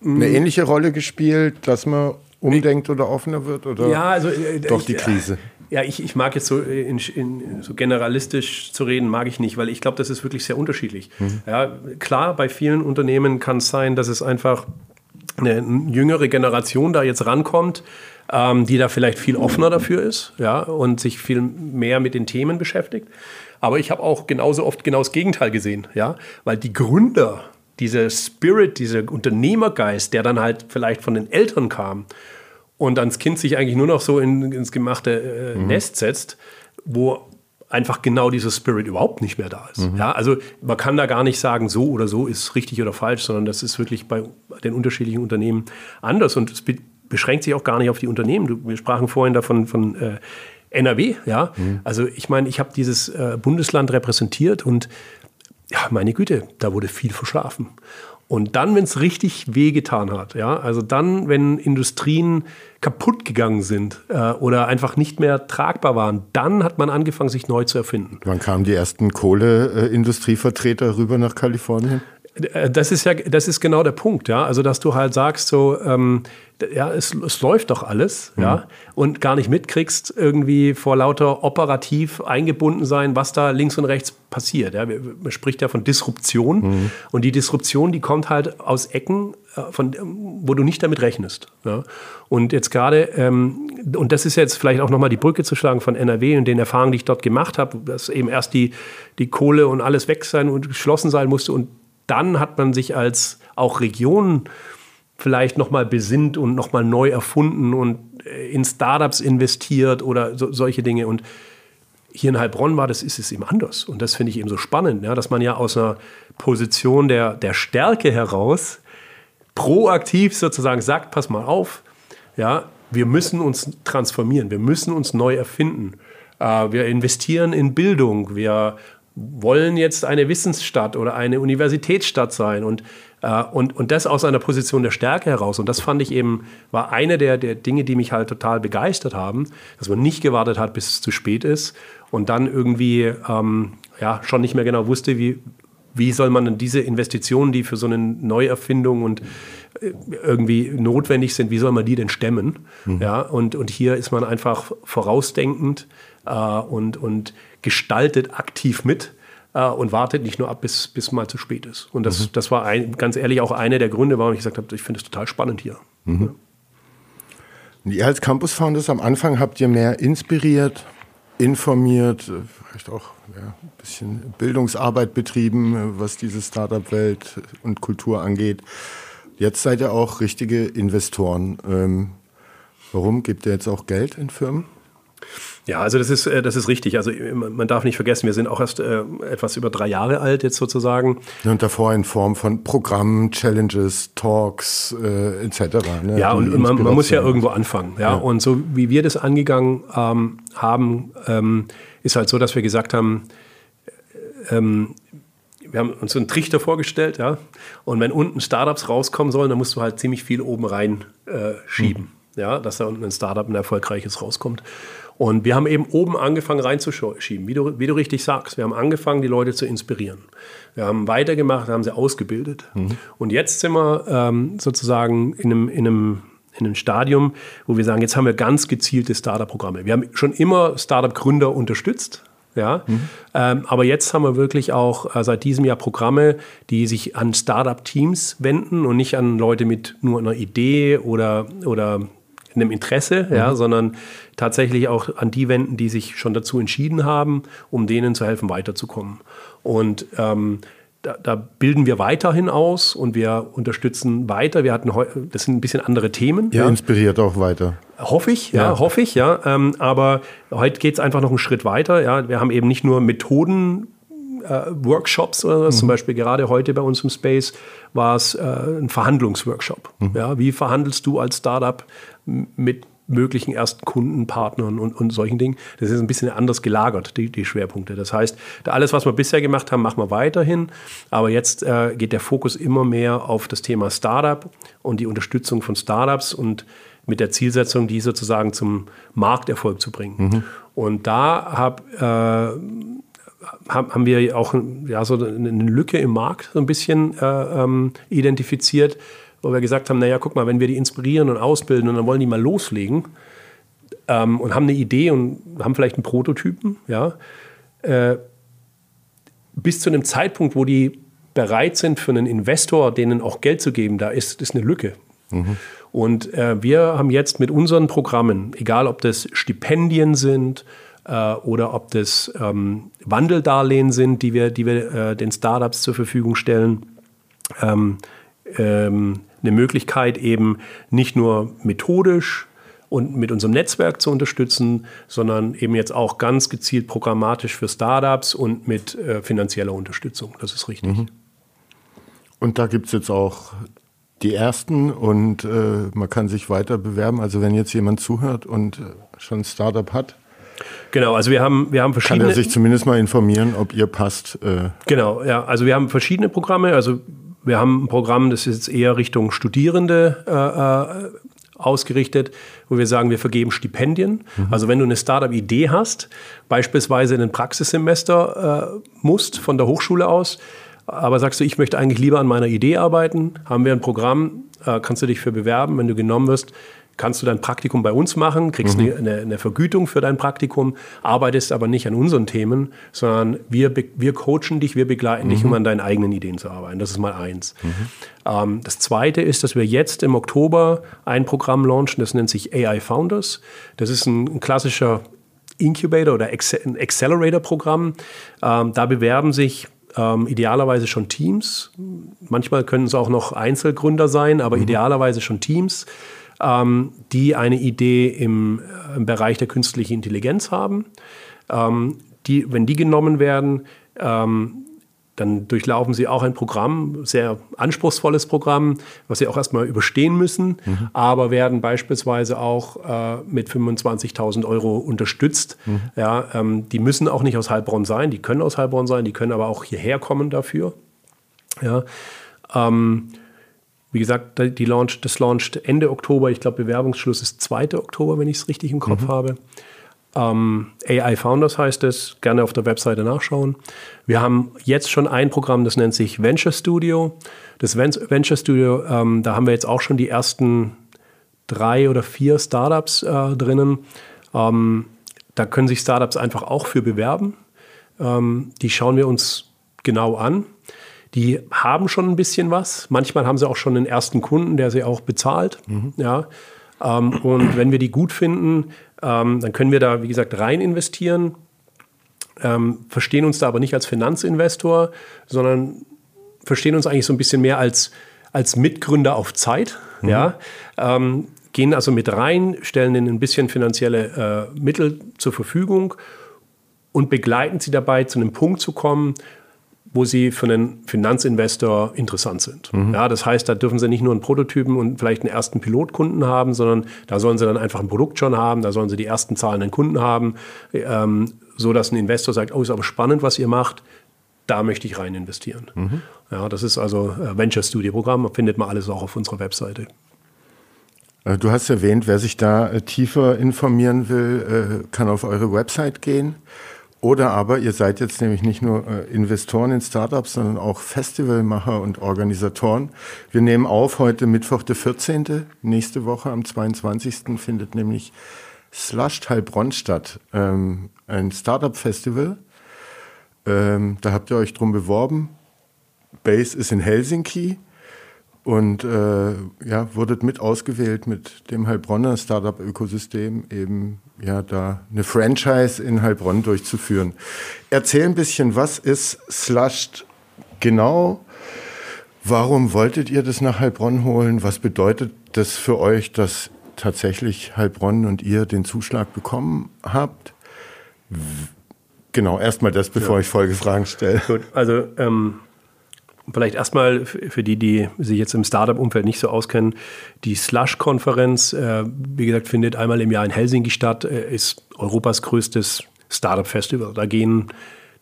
eine ähnliche Rolle gespielt, dass man umdenkt oder offener wird? Oder ja, also, äh, doch die Krise? Ja, ich, ich mag jetzt so, in, in, so generalistisch zu reden, mag ich nicht, weil ich glaube, das ist wirklich sehr unterschiedlich. Mhm. Ja, klar, bei vielen Unternehmen kann es sein, dass es einfach eine jüngere Generation da jetzt rankommt, ähm, die da vielleicht viel offener dafür ist ja, und sich viel mehr mit den Themen beschäftigt. Aber ich habe auch genauso oft genau das Gegenteil gesehen, ja, weil die Gründer dieser Spirit, dieser Unternehmergeist, der dann halt vielleicht von den Eltern kam und dann das Kind sich eigentlich nur noch so in, ins gemachte äh, mhm. Nest setzt, wo einfach genau dieser Spirit überhaupt nicht mehr da ist. Mhm. Ja, also man kann da gar nicht sagen, so oder so ist richtig oder falsch, sondern das ist wirklich bei den unterschiedlichen Unternehmen anders und es beschränkt sich auch gar nicht auf die Unternehmen. wir sprachen vorhin davon von äh, NRW, ja. Mhm. Also ich meine, ich habe dieses äh, Bundesland repräsentiert und ja, meine Güte, da wurde viel verschlafen. Und dann, wenn es richtig wehgetan hat, ja, also dann, wenn Industrien kaputt gegangen sind äh, oder einfach nicht mehr tragbar waren, dann hat man angefangen, sich neu zu erfinden. Wann kamen die ersten Kohleindustrievertreter rüber nach Kalifornien? Äh, das ist ja, das ist genau der Punkt, ja. Also, dass du halt sagst, so, ähm, ja, es, es läuft doch alles, mhm. ja, und gar nicht mitkriegst, irgendwie vor lauter operativ eingebunden sein, was da links und rechts passiert. Ja. Man spricht ja von Disruption mhm. und die Disruption, die kommt halt aus Ecken, äh, von, wo du nicht damit rechnest. Ja. Und jetzt gerade, ähm, und das ist jetzt vielleicht auch nochmal die Brücke zu schlagen von NRW und den Erfahrungen, die ich dort gemacht habe, dass eben erst die, die Kohle und alles weg sein und geschlossen sein musste und dann hat man sich als auch Region vielleicht nochmal besinnt und nochmal neu erfunden und äh, in Startups investiert oder so, solche Dinge. Und hier in Heilbronn war das, ist es eben anders. Und das finde ich eben so spannend, ja, dass man ja aus einer Position der, der Stärke heraus proaktiv sozusagen sagt, pass mal auf, ja, wir müssen uns transformieren, wir müssen uns neu erfinden. Äh, wir investieren in Bildung, wir wollen jetzt eine Wissensstadt oder eine Universitätsstadt sein und, äh, und, und das aus einer Position der Stärke heraus. Und das fand ich eben, war eine der, der Dinge, die mich halt total begeistert haben, dass man nicht gewartet hat, bis es zu spät ist und dann irgendwie ähm, ja, schon nicht mehr genau wusste, wie, wie soll man denn diese Investitionen, die für so eine Neuerfindung und äh, irgendwie notwendig sind, wie soll man die denn stemmen? Mhm. Ja, und, und hier ist man einfach vorausdenkend äh, und, und gestaltet aktiv mit äh, und wartet nicht nur ab, bis, bis mal zu spät ist. Und das, mhm. das war ein, ganz ehrlich auch einer der Gründe, warum ich gesagt habe, ich finde es total spannend hier. Mhm. Ja. Ihr als Campus Founders am Anfang habt ihr mehr inspiriert, informiert, äh, vielleicht auch ja, ein bisschen Bildungsarbeit betrieben, äh, was diese Startup-Welt und Kultur angeht. Jetzt seid ihr auch richtige Investoren. Ähm, warum gibt ihr jetzt auch Geld in Firmen? Ja, also das ist, äh, das ist richtig. Also man darf nicht vergessen, wir sind auch erst äh, etwas über drei Jahre alt jetzt sozusagen. Und davor in Form von Programmen, Challenges, Talks äh, etc. Ne? Ja, und man, man, muss ja irgendwo anfangen. Ja? ja? Und so wie wir das angegangen ähm, haben, ähm, ist halt so, dass wir gesagt haben, äh, ähm, wir haben uns so einen Trichter vorgestellt, ja. Und wenn unten Startups rauskommen sollen, dann musst du halt ziemlich viel oben rein äh, schieben, mhm. ja, dass da unten ein Startup ein erfolgreiches rauskommt. Und wir haben eben oben angefangen reinzuschieben, wie du, wie du richtig sagst. Wir haben angefangen, die Leute zu inspirieren. Wir haben weitergemacht, haben sie ausgebildet. Mhm. Und jetzt sind wir ähm, sozusagen in einem, in, einem, in einem Stadium, wo wir sagen, jetzt haben wir ganz gezielte Startup-Programme. Wir haben schon immer Startup-Gründer unterstützt. Ja, mhm. ähm, aber jetzt haben wir wirklich auch äh, seit diesem Jahr Programme, die sich an Startup-Teams wenden und nicht an Leute mit nur einer Idee oder, oder einem Interesse, mhm. ja, sondern tatsächlich auch an die wenden, die sich schon dazu entschieden haben, um denen zu helfen, weiterzukommen. Und ähm, da, da, bilden wir weiterhin aus und wir unterstützen weiter. Wir hatten das sind ein bisschen andere Themen. Ja. inspiriert auch weiter. Hoffe ich, ja, ja. hoffe ich, ja. Ähm, aber heute geht es einfach noch einen Schritt weiter. Ja. Wir haben eben nicht nur Methoden äh, Workshops oder was. Mhm. Zum Beispiel gerade heute bei uns im Space war es äh, ein Verhandlungsworkshop. Mhm. Ja, wie verhandelst du als Startup mit möglichen ersten Kundenpartnern und, und solchen Dingen. Das ist ein bisschen anders gelagert, die, die Schwerpunkte. Das heißt, alles, was wir bisher gemacht haben, machen wir weiterhin. Aber jetzt äh, geht der Fokus immer mehr auf das Thema Startup und die Unterstützung von Startups und mit der Zielsetzung, die sozusagen zum Markterfolg zu bringen. Mhm. Und da hab, äh, haben wir auch ja, so eine Lücke im Markt so ein bisschen äh, ähm, identifiziert, wo wir gesagt haben, naja, guck mal, wenn wir die inspirieren und ausbilden und dann wollen die mal loslegen ähm, und haben eine Idee und haben vielleicht einen Prototypen, ja, äh, bis zu einem Zeitpunkt, wo die bereit sind, für einen Investor denen auch Geld zu geben, da ist, ist eine Lücke. Mhm. Und äh, wir haben jetzt mit unseren Programmen, egal ob das Stipendien sind, äh, oder ob das ähm, Wandeldarlehen sind, die wir, die wir äh, den Startups zur Verfügung stellen. Ähm, ähm, eine Möglichkeit eben nicht nur methodisch und mit unserem Netzwerk zu unterstützen, sondern eben jetzt auch ganz gezielt programmatisch für Startups und mit äh, finanzieller Unterstützung. Das ist richtig. Mhm. Und da gibt es jetzt auch die ersten und äh, man kann sich weiter bewerben. Also wenn jetzt jemand zuhört und äh, schon ein Startup hat, Genau, also wir haben, wir haben verschiedene. Kann er sich zumindest mal informieren, ob ihr passt? Äh genau, ja. Also wir haben verschiedene Programme. Also wir haben ein Programm, das ist jetzt eher Richtung Studierende äh, äh ausgerichtet, wo wir sagen, wir vergeben Stipendien. Mhm. Also wenn du eine Startup-Idee hast, beispielsweise in ein Praxissemester äh, musst von der Hochschule aus, aber sagst du, ich möchte eigentlich lieber an meiner Idee arbeiten, haben wir ein Programm, äh, kannst du dich für bewerben, wenn du genommen wirst, kannst du dein Praktikum bei uns machen, kriegst mhm. eine, eine, Vergütung für dein Praktikum, arbeitest aber nicht an unseren Themen, sondern wir, wir coachen dich, wir begleiten mhm. dich, um an deinen eigenen Ideen zu arbeiten. Das ist mal eins. Mhm. Ähm, das zweite ist, dass wir jetzt im Oktober ein Programm launchen, das nennt sich AI Founders. Das ist ein, ein klassischer Incubator oder ein Accelerator-Programm. Ähm, da bewerben sich ähm, idealerweise schon Teams. Manchmal können es auch noch Einzelgründer sein, aber mhm. idealerweise schon Teams ähm, die eine Idee im, äh, im, Bereich der künstlichen Intelligenz haben. Ähm, die, wenn die genommen werden, ähm, dann durchlaufen sie auch ein Programm, sehr anspruchsvolles Programm, was sie auch erstmal überstehen müssen, mhm. aber werden beispielsweise auch äh, mit 25.000 Euro unterstützt. Mhm. Ja, ähm, die müssen auch nicht aus Heilbronn sein, die können aus Heilbronn sein, die können aber auch hierher kommen dafür. Ja, ähm, wie gesagt, die launch, das launcht Ende Oktober. Ich glaube, Bewerbungsschluss ist 2. Oktober, wenn ich es richtig im Kopf mhm. habe. Ähm, AI Founders heißt es, gerne auf der Webseite nachschauen. Wir haben jetzt schon ein Programm, das nennt sich Venture Studio. Das Venture Studio, ähm, da haben wir jetzt auch schon die ersten drei oder vier Startups äh, drinnen. Ähm, da können sich Startups einfach auch für bewerben. Ähm, die schauen wir uns genau an. Die haben schon ein bisschen was. Manchmal haben sie auch schon einen ersten Kunden, der sie auch bezahlt. Mhm. Ja. Ähm, und wenn wir die gut finden, ähm, dann können wir da, wie gesagt, rein investieren, ähm, verstehen uns da aber nicht als Finanzinvestor, sondern verstehen uns eigentlich so ein bisschen mehr als, als Mitgründer auf Zeit. Mhm. Ja? Ähm, gehen also mit rein, stellen ihnen ein bisschen finanzielle äh, Mittel zur Verfügung und begleiten sie dabei, zu einem Punkt zu kommen, wo sie für einen Finanzinvestor interessant sind. Mhm. Ja, das heißt, da dürfen sie nicht nur einen Prototypen und vielleicht einen ersten Pilotkunden haben, sondern da sollen sie dann einfach ein Produkt schon haben, da sollen sie die ersten zahlenden Kunden haben, ähm, so dass ein Investor sagt, oh, ist aber spannend, was ihr macht, da möchte ich rein investieren. Mhm. Ja, das ist also äh, Venture Studio Programm, findet man alles auch auf unserer Webseite. Äh, du hast erwähnt, wer sich da äh, tiefer informieren will, kann auf eure Website gehen. Oder aber ihr seid jetzt nämlich nicht nur äh, Investoren in Startups, sondern auch Festivalmacher und Organisatoren. Wir nehmen auf heute Mittwoch, der 14. Nächste Woche am 22. findet nämlich Slushed Heilbronn statt. Ähm, ein Startup-Festival. Ähm, da habt ihr euch drum beworben. Base ist in Helsinki. Und äh, ja, wurdet mit ausgewählt mit dem Heilbronner Startup-Ökosystem eben ja da eine Franchise in Heilbronn durchzuführen. Erzähl ein bisschen, was ist Slushed genau? Warum wolltet ihr das nach Heilbronn holen? Was bedeutet das für euch, dass tatsächlich Heilbronn und ihr den Zuschlag bekommen habt? Genau, erstmal das, bevor ja. ich Folgefragen stelle. Gut, also ähm, Vielleicht erstmal für die, die sich jetzt im Startup-Umfeld nicht so auskennen. Die Slush-Konferenz, äh, wie gesagt, findet einmal im Jahr in Helsinki statt, äh, ist Europas größtes Startup-Festival. Da gehen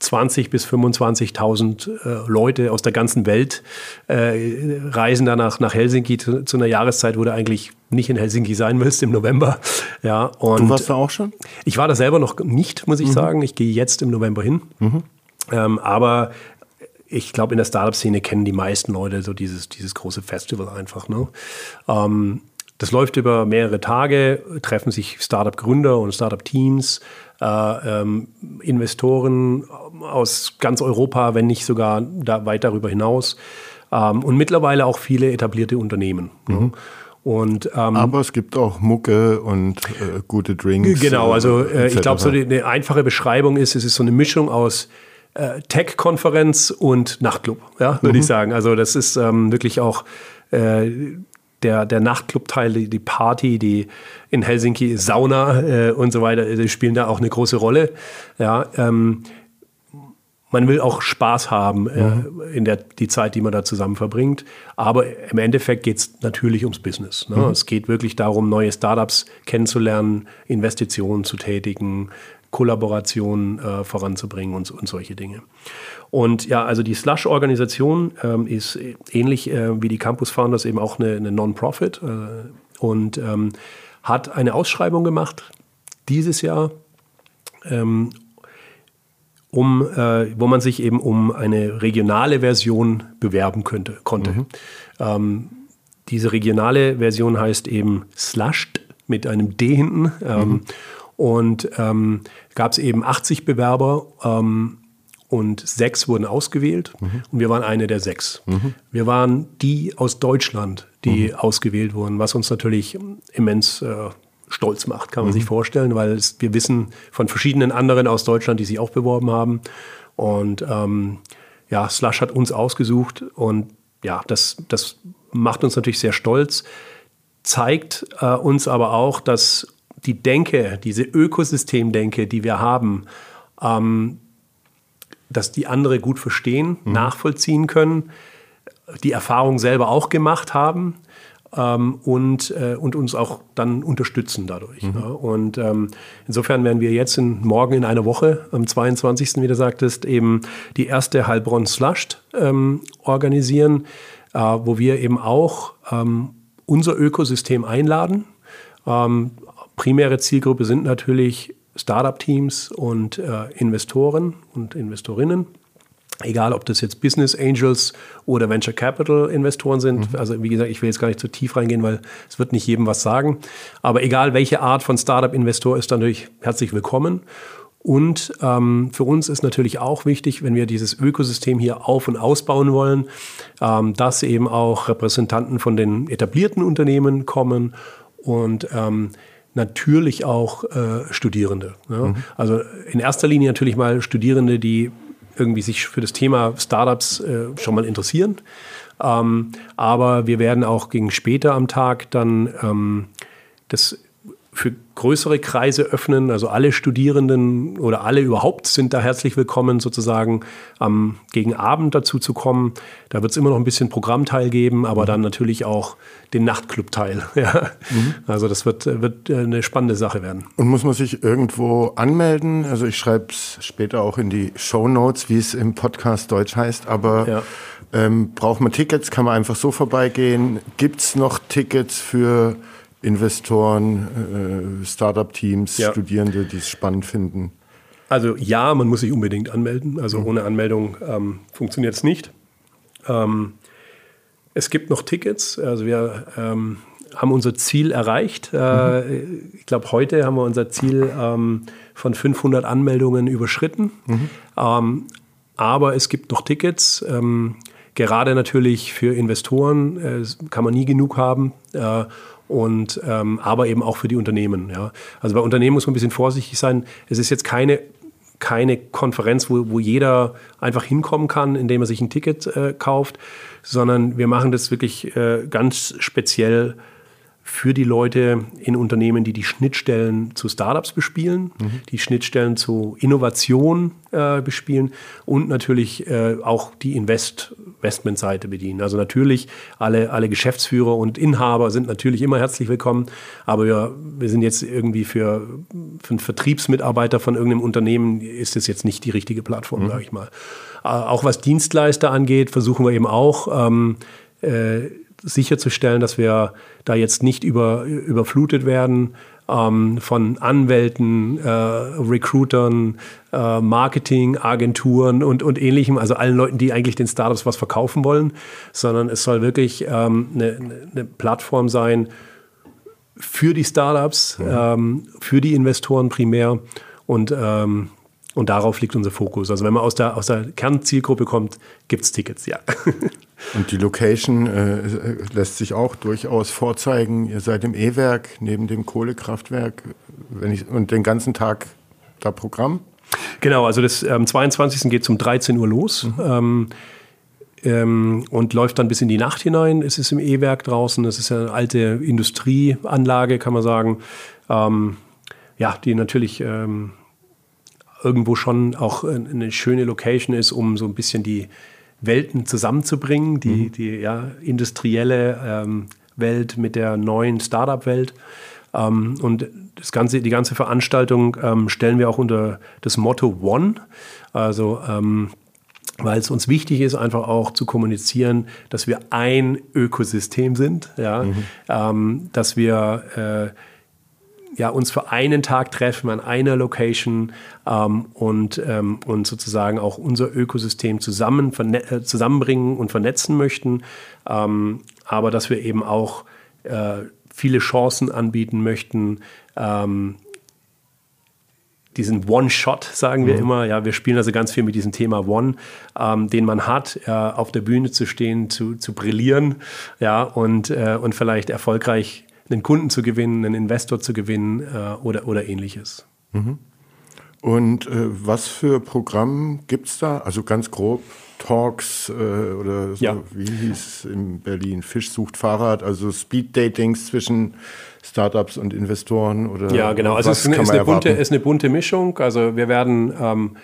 20.000 bis 25.000 äh, Leute aus der ganzen Welt äh, reisen danach nach Helsinki zu, zu, einer Jahreszeit, wo du eigentlich nicht in Helsinki sein willst, im November. Ja, und du warst da auch schon? Ich war da selber noch nicht, muss ich mhm. sagen. Ich gehe jetzt im November hin. Mhm. Ähm, aber ich glaube, in der Startup-Szene kennen die meisten Leute so dieses, dieses große Festival einfach. Ne? Ähm, das läuft über mehrere Tage, treffen sich Startup-Gründer und Startup-Teams, äh, ähm, Investoren aus ganz Europa, wenn nicht sogar da weit darüber hinaus. Ähm, und mittlerweile auch viele etablierte Unternehmen. Ne? Mhm. Ne? Und, ähm, Aber es gibt auch Mucke und äh, gute Drinks. Genau, also äh, ich glaube, so eine einfache Beschreibung ist, es ist so eine Mischung aus äh, Tech-Konferenz und Nachtclub, ja, würde mhm. ich sagen. Also das ist ähm, wirklich auch äh, der, der Nachtclub-Teil, die Party, die in Helsinki Sauna äh, und so weiter, die spielen da auch eine große Rolle. Ja, ähm, man will auch Spaß haben äh, mhm. in der die Zeit, die man da zusammen verbringt. Aber im Endeffekt geht es natürlich ums Business. Ne? Mhm. Es geht wirklich darum, neue Startups kennenzulernen, Investitionen zu tätigen, Kollaboration äh, voranzubringen und, und, solche Dinge. Und ja, also die Slush-Organisation ähm, ist ähnlich äh, wie die Campus Founders eben auch eine, eine Non-Profit äh, und ähm, hat eine Ausschreibung gemacht dieses Jahr, ähm, um, äh, wo man sich eben um eine regionale Version bewerben könnte, konnte. Mhm. Ähm, diese regionale Version heißt eben Slushed mit einem D hinten. Ähm, mhm. Und ähm, gab es eben 80 Bewerber ähm, und sechs wurden ausgewählt. Mhm. Und wir waren eine der sechs. Mhm. Wir waren die aus Deutschland, die mhm. ausgewählt wurden, was uns natürlich immens äh, stolz macht, kann man sich mhm. vorstellen, weil es, wir wissen von verschiedenen anderen aus Deutschland, die sich auch beworben haben. Und ähm, ja, Slush hat uns ausgesucht und ja, das, das macht uns natürlich sehr stolz, zeigt äh, uns aber auch, dass die Denke, diese Ökosystemdenke, die wir haben, ähm, dass die andere gut verstehen, mhm. nachvollziehen können, die Erfahrung selber auch gemacht haben ähm, und, äh, und uns auch dann unterstützen dadurch. Mhm. Ja. Und ähm, insofern werden wir jetzt in, morgen in einer Woche, am 22., wie du sagtest, eben die erste Heilbronn Slushed ähm, organisieren, äh, wo wir eben auch ähm, unser Ökosystem einladen. Primäre Zielgruppe sind natürlich Startup-Teams und äh, Investoren und Investorinnen. Egal, ob das jetzt Business Angels oder Venture Capital Investoren sind. Mhm. Also wie gesagt, ich will jetzt gar nicht zu tief reingehen, weil es wird nicht jedem was sagen. Aber egal, welche Art von Startup-Investor ist, dann natürlich herzlich willkommen. Und ähm, für uns ist natürlich auch wichtig, wenn wir dieses Ökosystem hier auf- und ausbauen wollen, ähm, dass eben auch Repräsentanten von den etablierten Unternehmen kommen und ähm, natürlich auch äh, Studierende. Ja? Mhm. Also in erster Linie natürlich mal Studierende, die irgendwie sich für das Thema Startups äh, schon mal interessieren. Ähm, aber wir werden auch gegen später am Tag dann ähm, das für größere Kreise öffnen. Also alle Studierenden oder alle überhaupt sind da herzlich willkommen, sozusagen am gegen Abend dazu zu kommen. Da wird es immer noch ein bisschen Programmteil geben, aber dann natürlich auch den Nachtclub-Teil. [laughs] Ja. Mhm. Also das wird, wird eine spannende Sache werden. Und muss man sich irgendwo anmelden? Also ich schreibe es später auch in die Show Notes, wie es im Podcast Deutsch heißt, aber ja. ähm, braucht man Tickets? Kann man einfach so vorbeigehen? Gibt es noch Tickets für Investoren, äh, Startup-Teams, ja. Studierende, die es spannend finden? Also ja, man muss sich unbedingt anmelden. Also mhm. ohne Anmeldung ähm, funktioniert es nicht. Ähm, es gibt noch Tickets. Also wir ähm, haben unser Ziel erreicht. Äh, mhm. Ich glaube, heute haben wir unser Ziel ähm, von 500 Anmeldungen überschritten. Mhm. Ähm, aber es gibt noch Tickets. Ähm, gerade natürlich für Investoren äh, kann man nie genug haben. Äh, und ähm, aber eben auch für die Unternehmen. Ja. Also bei Unternehmen muss man ein bisschen vorsichtig sein. Es ist jetzt keine keine Konferenz, wo, wo jeder einfach hinkommen kann, indem er sich ein Ticket äh, kauft, sondern wir machen das wirklich äh, ganz speziell für die Leute in Unternehmen, die die Schnittstellen zu Startups bespielen, mhm. die Schnittstellen zu Innovation äh, bespielen und natürlich äh, auch die Invest Investmentseite bedienen. Also natürlich alle, alle Geschäftsführer und Inhaber sind natürlich immer herzlich willkommen, aber wir, wir sind jetzt irgendwie für, für einen Vertriebsmitarbeiter von irgendeinem Unternehmen ist das jetzt nicht die richtige Plattform, mhm. sage ich mal. Äh, auch was Dienstleister angeht, versuchen wir eben auch ähm, äh, sicherzustellen, dass wir da jetzt nicht über, überflutet werden ähm, von Anwälten, äh, Recruitern, äh, Marketingagenturen und, und ähnlichem, also allen Leuten, die eigentlich den Startups was verkaufen wollen, sondern es soll wirklich ähm, eine, eine Plattform sein für die Startups, ja. ähm, für die Investoren primär und ähm, und darauf liegt unser Fokus. Also wenn man aus der, aus der Kernzielgruppe kommt, gibt es Tickets, ja. [laughs] Und die Location äh, lässt sich auch durchaus vorzeigen. Ihr seid im E-Werk neben dem Kohlekraftwerk wenn ich, und den ganzen Tag da Programm? Genau, also das am ähm, 22. geht es um 13 Uhr los. Mhm. Ähm, ähm, und läuft dann bis in die Nacht hinein. Es ist im E-Werk draußen, es ist eine alte Industrieanlage, kann man sagen. Ähm, ja, die natürlich ähm, irgendwo schon auch eine schöne Location ist, um so ein bisschen die Welten zusammenzubringen, die, mhm. die ja, industrielle ähm, Welt mit der neuen Startup-Welt. Ähm, und das ganze, die ganze Veranstaltung ähm, stellen wir auch unter das Motto One. Also ähm, weil es uns wichtig ist, einfach auch zu kommunizieren, dass wir ein Ökosystem sind, ja, mhm. ähm, dass wir äh, ja, uns für einen Tag treffen an einer Location ähm, und, ähm, und sozusagen auch unser Ökosystem zusammen äh, zusammenbringen und vernetzen möchten, ähm, aber dass wir eben auch äh, viele Chancen anbieten möchten, ähm, diesen One-Shot, sagen wir mhm. immer. Ja, wir spielen also ganz viel mit diesem Thema One, ähm, den man hat, äh, auf der Bühne zu stehen, zu, zu brillieren, ja, und, äh, und vielleicht erfolgreich einen Kunden zu gewinnen, einen Investor zu gewinnen äh, oder, oder ähnliches. Mhm. Und äh, was für Programm gibt es da? Also ganz grob Talks äh, oder so, ja. wie hieß es in Berlin? Fisch sucht Fahrrad, also Speed-Datings zwischen Startups und Investoren oder Ja, genau. Also es ist eine, ist, eine bunte, ist eine, bunte, Mischung. Also wir werden ähm,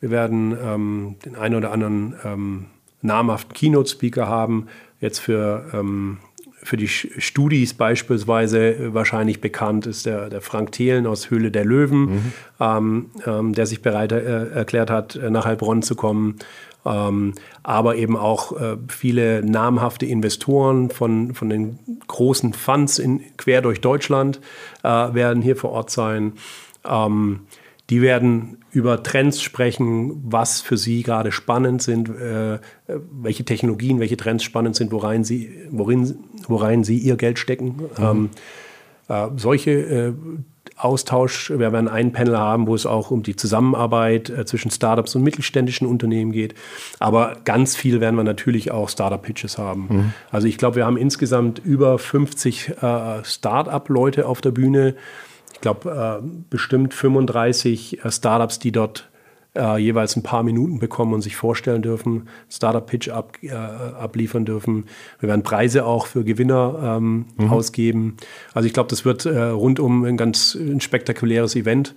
Wir werden ähm, den einen oder anderen ähm, namhaften Keynote-Speaker haben. Jetzt für, ähm, für die Studis beispielsweise wahrscheinlich bekannt ist der, der Frank Thelen aus Höhle der Löwen, mhm. ähm, ähm, der sich bereit äh, erklärt hat, nach Heilbronn zu kommen. Ähm, aber eben auch äh, viele namhafte Investoren von, von den großen Funds in, quer durch Deutschland äh, werden hier vor Ort sein. Ähm, die werden über Trends sprechen, was für sie gerade spannend sind, äh, welche Technologien, welche Trends spannend sind, worein sie, worin, worein sie ihr Geld stecken. Mhm. Ähm, äh, solche äh, Austausch. Wir werden ein Panel haben, wo es auch um die Zusammenarbeit äh, zwischen Startups und mittelständischen Unternehmen geht. Aber ganz viel werden wir natürlich auch Startup-Pitches haben. Mhm. Also ich glaube, wir haben insgesamt über 50 äh, Startup-Leute auf der Bühne ich glaube, äh, bestimmt 35 äh, Startups, die dort äh, jeweils ein paar Minuten bekommen und sich vorstellen dürfen, Startup-Pitch ab, äh, abliefern dürfen. Wir werden Preise auch für Gewinner ähm, mhm. ausgeben. Also ich glaube, das wird äh, rundum ein ganz ein spektakuläres Event.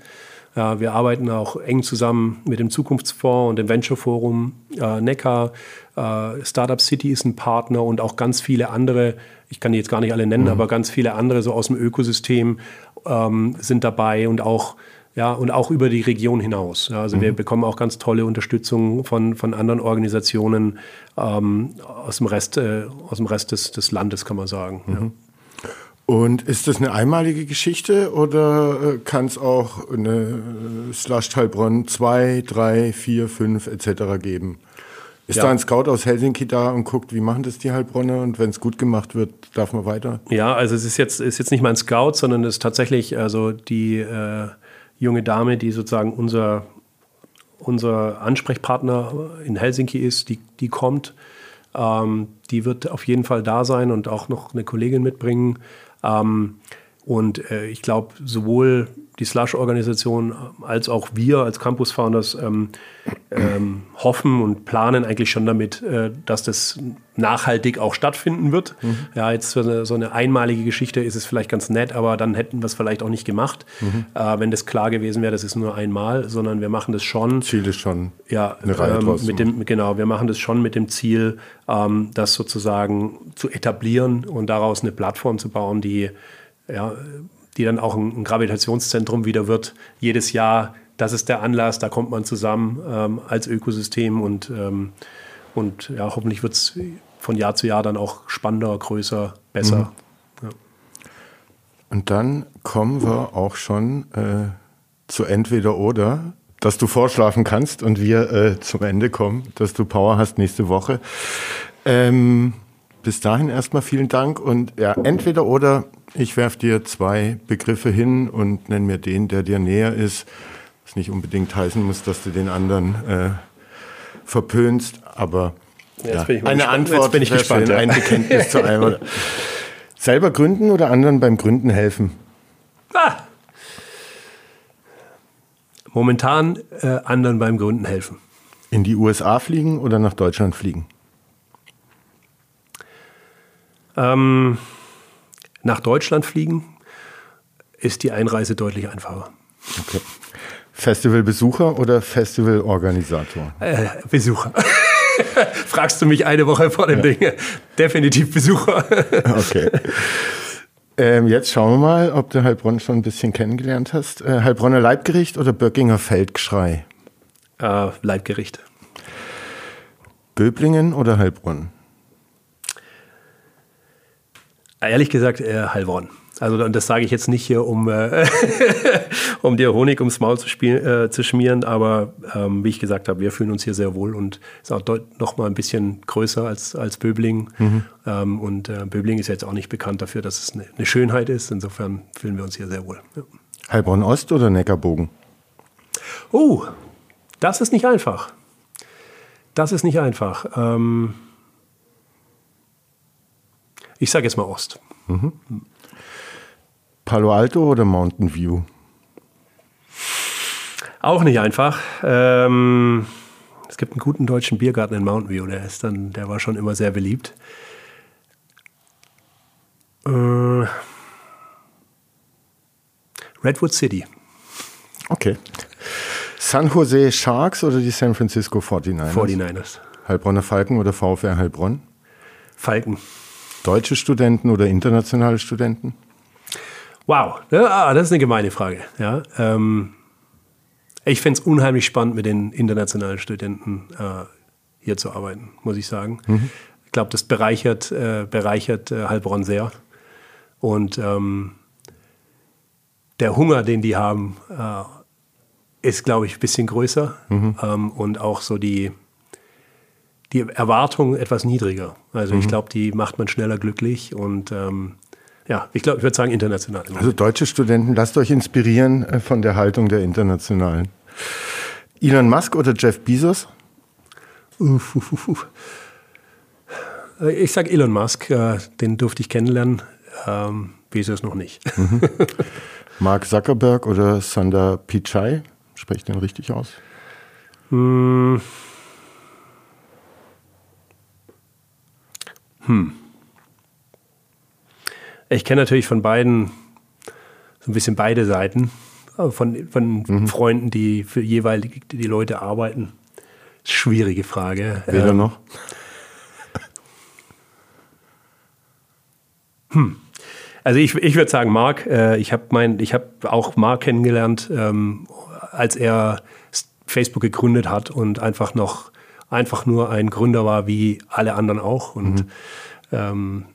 Äh, wir arbeiten auch eng zusammen mit dem Zukunftsfonds und dem Venture Forum äh, Neckar. Äh, Startup City ist ein Partner und auch ganz viele andere, ich kann die jetzt gar nicht alle nennen, mhm. aber ganz viele andere so aus dem Ökosystem ähm, sind dabei und auch ja, und auch über die Region hinaus. Ja, also mhm. wir bekommen auch ganz tolle Unterstützung von, von anderen Organisationen ähm, aus dem Rest, äh, aus dem Rest des, des Landes, kann man sagen. Mhm. Ja. Und ist das eine einmalige Geschichte oder äh, kann es auch eine Slush Heilbronn 2, 3, 4, 5 etc. geben? Ist ja. da ein Scout aus Helsinki da und guckt, wie machen das die Heilbronner und wenn es gut gemacht wird, darf man weiter? Ja, also es ist jetzt, ist jetzt nicht mal ein Scout, sondern es ist tatsächlich also die äh, junge Dame, die sozusagen unser, unser Ansprechpartner in Helsinki ist, die, die kommt. Ähm, die wird auf jeden Fall da sein und auch noch eine Kollegin mitbringen. Ähm, und äh, ich glaube, sowohl die Slush-Organisation als auch wir als Campus Founders ähm, ähm, hoffen und planen eigentlich schon damit, äh, dass das nachhaltig auch stattfinden wird. Mhm. Ja, jetzt so eine, so eine, einmalige Geschichte ist es vielleicht ganz nett, aber dann hätten wir es vielleicht auch nicht gemacht, mhm. äh, wenn das klar gewesen wäre, das ist nur einmal, sondern wir machen das schon. Ziel ist schon. Ja, eine Reihe ähm, mit dem, genau, wir machen das schon mit dem Ziel, ähm, das sozusagen zu etablieren und daraus eine Plattform zu bauen, die ja, die dann auch ein, ein Gravitationszentrum wieder wird. Jedes Jahr, das ist der Anlass, da kommt man zusammen ähm, als Ökosystem und, ähm, und ja, hoffentlich wird es von Jahr zu Jahr dann auch spannender, größer, besser. Mhm. Ja. Und dann kommen wir auch schon äh, zu entweder oder, dass du vorschlafen kannst und wir äh, zum Ende kommen, dass du Power hast nächste Woche. Ähm, bis dahin erstmal vielen Dank und ja, entweder oder ich werfe dir zwei Begriffe hin und nenne mir den, der dir näher ist. Was nicht unbedingt heißen muss, dass du den anderen äh, verpönst, aber ja, eine gespannt. Antwort bin ich gespannt, schön, ja. ein Bekenntnis zu einem. [laughs] Selber gründen oder anderen beim Gründen helfen? Ah. Momentan äh, anderen beim Gründen helfen. In die USA fliegen oder nach Deutschland fliegen? Ähm, nach Deutschland fliegen, ist die Einreise deutlich einfacher. Okay. Festivalbesucher oder Festivalorganisator? Äh, Besucher. [laughs] Fragst du mich eine Woche vor dem ja. Ding? Definitiv Besucher. [laughs] okay. Ähm, jetzt schauen wir mal, ob du Heilbronn schon ein bisschen kennengelernt hast. Äh, Heilbronner Leibgericht oder Böckinger Feldgeschrei? Äh, Leibgericht. Böblingen oder Heilbronn? Ehrlich gesagt, äh, Heilbronn. Also und das sage ich jetzt nicht hier, um, äh, [laughs] um dir Honig ums Maul zu, spiel, äh, zu schmieren, aber ähm, wie ich gesagt habe, wir fühlen uns hier sehr wohl und ist auch noch mal ein bisschen größer als, als Böbling. Mhm. Ähm, und äh, Böbling ist jetzt auch nicht bekannt dafür, dass es eine, eine Schönheit ist. Insofern fühlen wir uns hier sehr wohl. Ja. Heilbronn Ost oder Neckarbogen? Oh, das ist nicht einfach. Das ist nicht einfach. Ähm, ich sage jetzt mal Ost. Mhm. Palo Alto oder Mountain View? Auch nicht einfach. Ähm, es gibt einen guten deutschen Biergarten in Mountain View, der ist dann, der war schon immer sehr beliebt. Äh, Redwood City. Okay. San Jose Sharks oder die San Francisco 49ers? 49ers. Heilbronner Falken oder VfR Heilbronn? Falken. Deutsche Studenten oder internationale Studenten? Wow, ja, das ist eine gemeine Frage. Ja, ähm, ich fände es unheimlich spannend, mit den internationalen Studenten äh, hier zu arbeiten, muss ich sagen. Mhm. Ich glaube, das bereichert, äh, bereichert äh, Heilbronn sehr. Und ähm, der Hunger, den die haben, äh, ist, glaube ich, ein bisschen größer. Mhm. Ähm, und auch so die, die Erwartung etwas niedriger. Also mhm. ich glaube, die macht man schneller glücklich und ähm, ja, ich glaube, ich würde sagen international. Also deutsche Studenten, lasst euch inspirieren äh, von der Haltung der Internationalen. Elon Musk oder Jeff Bezos? Uff, uff, uff. Äh, ich sage Elon Musk, äh, den durfte ich kennenlernen. Ähm, Bezos noch nicht. Mhm. [laughs] Mark Zuckerberg oder Sundar Pichai? Spreche ich den richtig aus? Hm. Ich kenne natürlich von beiden so ein bisschen beide Seiten. Von, von mhm. Freunden, die für jeweilige die Leute arbeiten. Schwierige Frage. Weder ähm, noch. [laughs] Hm. Also ich, ich würde sagen, Mark, äh, ich habe hab auch Mark kennengelernt, ähm, als er Facebook gegründet hat und einfach noch einfach nur ein Gründer war wie alle anderen auch. Und mhm. ähm,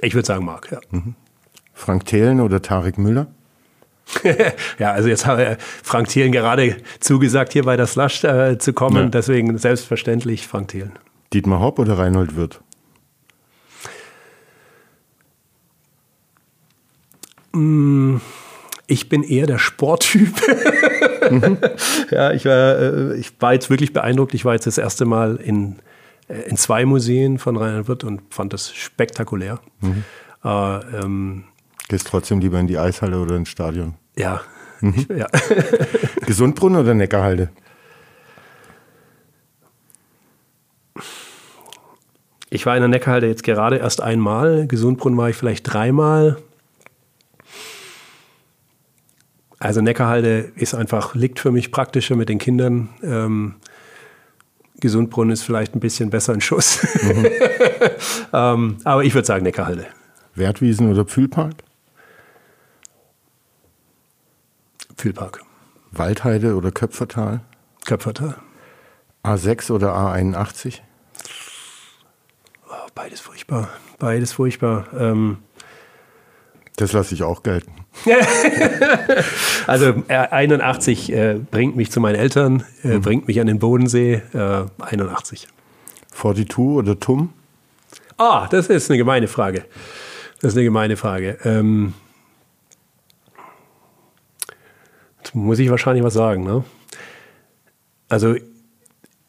ich würde sagen Marc, ja. Mhm. Frank Thelen oder Tarek Müller? [laughs] ja, also jetzt hat Frank Thelen gerade zugesagt, hier bei der Slush äh, zu kommen. Ja. Deswegen selbstverständlich Frank Thelen. Dietmar Hopp oder Reinhold Wirth? Mm, ich bin eher der Sporttyp. mhm. Ja, ich war, äh, ich war jetzt wirklich beeindruckt. Ich war jetzt das erste Mal in äh, in zwei Museen von Rheinland Wirth und fand das spektakulär. Mhm. Äh, ähm, Gehst trotzdem lieber in die Eishalle oder ins Stadion? Ja. Mhm. Ich, ja. [laughs] Gesundbrunnen oder Neckarhalde? Ich war in der Neckarhalde jetzt gerade erst einmal. Gesundbrunnen war ich vielleicht dreimal. Also Neckarhalde ist einfach, liegt für mich praktischer mit den Kindern. Ähm, Gesundbrunnen ist vielleicht ein bisschen besser in Schuss. Mhm. [laughs] ähm, aber ich würde sagen Neckarhalde. Wertwiesen oder Pfühlpark? Pfühlpark. Waldheide oder Köpfertal? Köpfertal. A6 oder A81? Oh, beides furchtbar. Beides furchtbar. Ähm, das lasse ich auch gelten. [laughs] also äh, 81 äh, bringt mich zu meinen Eltern, äh, mhm. bringt mich an den Bodensee. Äh, 81. 42 oder TUM? Ah, das ist eine gemeine Frage. Das ist eine gemeine Frage. Ähm, jetzt muss ich wahrscheinlich was sagen. Ne? Also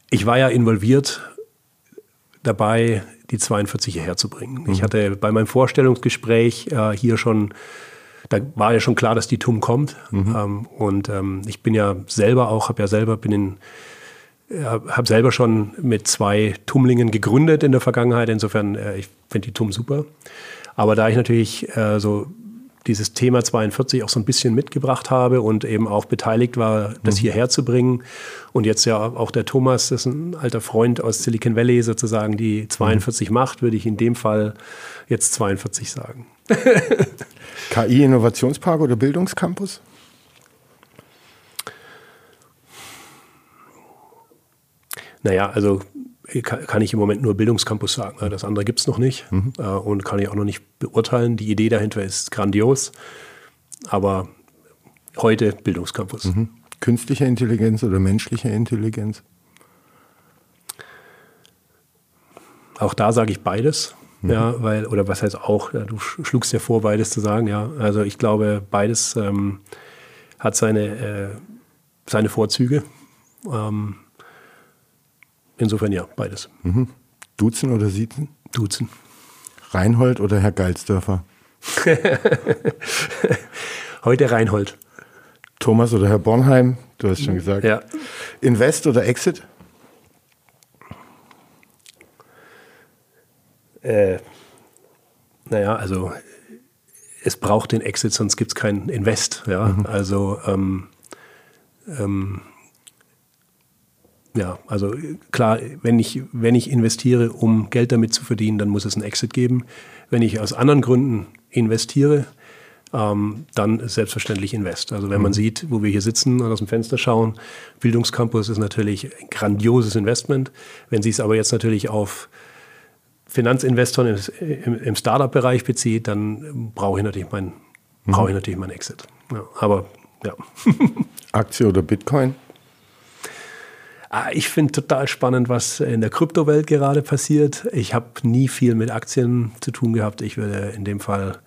ich war ja involviert dabei, die 42 hierher zu bringen. Mhm. Ich hatte bei meinem Vorstellungsgespräch äh, hier schon, da war ja schon klar, dass die TUM kommt. Mhm. Ähm, und ähm, ich bin ja selber auch, habe ja selber, bin in, äh, habe selber schon mit zwei Tumlingen gegründet in der Vergangenheit. Insofern, äh, ich finde die TUM super. Aber da ich natürlich äh, so dieses Thema 42 auch so ein bisschen mitgebracht habe und eben auch beteiligt war, das mhm. hierher zu bringen. Und jetzt ja auch der Thomas, das ist ein alter Freund aus Silicon Valley sozusagen, die 42 mhm. macht, würde ich in dem Fall jetzt 42 sagen. [laughs] KI Innovationspark oder Bildungscampus? Naja, also kann ich im Moment nur Bildungscampus sagen. Ne? Das andere gibt es noch nicht mhm. Äh, und kann ich auch noch nicht beurteilen. Die Idee dahinter ist grandios, aber heute Bildungscampus. Mhm. Künstliche Intelligenz oder menschliche Intelligenz? Auch da sage ich beides. Mhm. Ja, weil, oder was heißt auch, du schlugst ja vor, beides zu sagen, ja. Also ich glaube, beides ähm, hat seine, äh, seine Vorzüge. Ähm, Insofern ja, beides. Mhm. Duzen oder Siezen? Duzen. Reinhold oder Herr Geilsdörfer? [laughs] Heute Reinhold. Thomas oder Herr Bornheim? Du hast schon gesagt. Ja. Invest oder Exit? Äh, naja, also es braucht den Exit, sonst gibt es keinen Invest. Ja? Mhm. Also ähm, ähm, ja, also klar, wenn ich, wenn ich investiere, um Geld damit zu verdienen, dann muss es einen Exit geben. Wenn ich aus anderen Gründen investiere, ähm, dann selbstverständlich Invest. Also wenn man mhm. sieht, wo wir hier sitzen und aus dem Fenster schauen, Bildungscampus ist natürlich ein grandioses Investment. Wenn Sie es aber jetzt natürlich auf Finanzinvestoren im, im Startup-Bereich bezieht, dann brauche ich natürlich meinen mhm. brauche ich natürlich meinen Exit. Ja, aber ja. [laughs] Aktie oder Bitcoin? Ah, ich finde total spannend, was in der Kryptowelt gerade passiert. Ich habe nie viel mit Aktien zu tun gehabt. Ich würde in dem Fall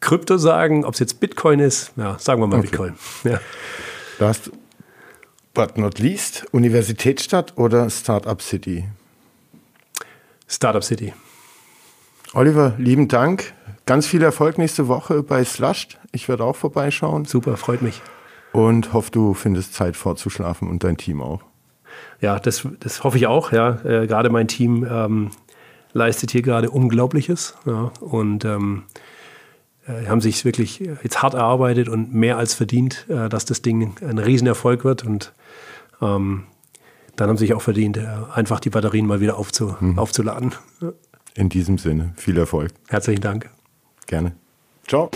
Krypto sagen. Ob es jetzt Bitcoin ist, ja, sagen wir mal okay. Bitcoin. Ja. Last but not least, Universitätsstadt oder Startup City? Startup City. Oliver, lieben Dank. Ganz viel Erfolg nächste Woche bei Slushed. Ich werde auch vorbeischauen. Super, freut mich. Und hoffe, du findest Zeit vorzuschlafen und dein Team auch. Ja, das, das hoffe ich auch. Ja. Äh, gerade mein Team ähm, leistet hier gerade Unglaubliches. Ja. Und ähm, äh, haben sich wirklich jetzt hart erarbeitet und mehr als verdient, äh, dass das Ding ein Riesenerfolg wird. Und ähm, dann haben sie sich auch verdient, äh, einfach die Batterien mal wieder aufzu, mhm. aufzuladen. In diesem Sinne, viel Erfolg. Herzlichen Dank. Gerne. Ciao.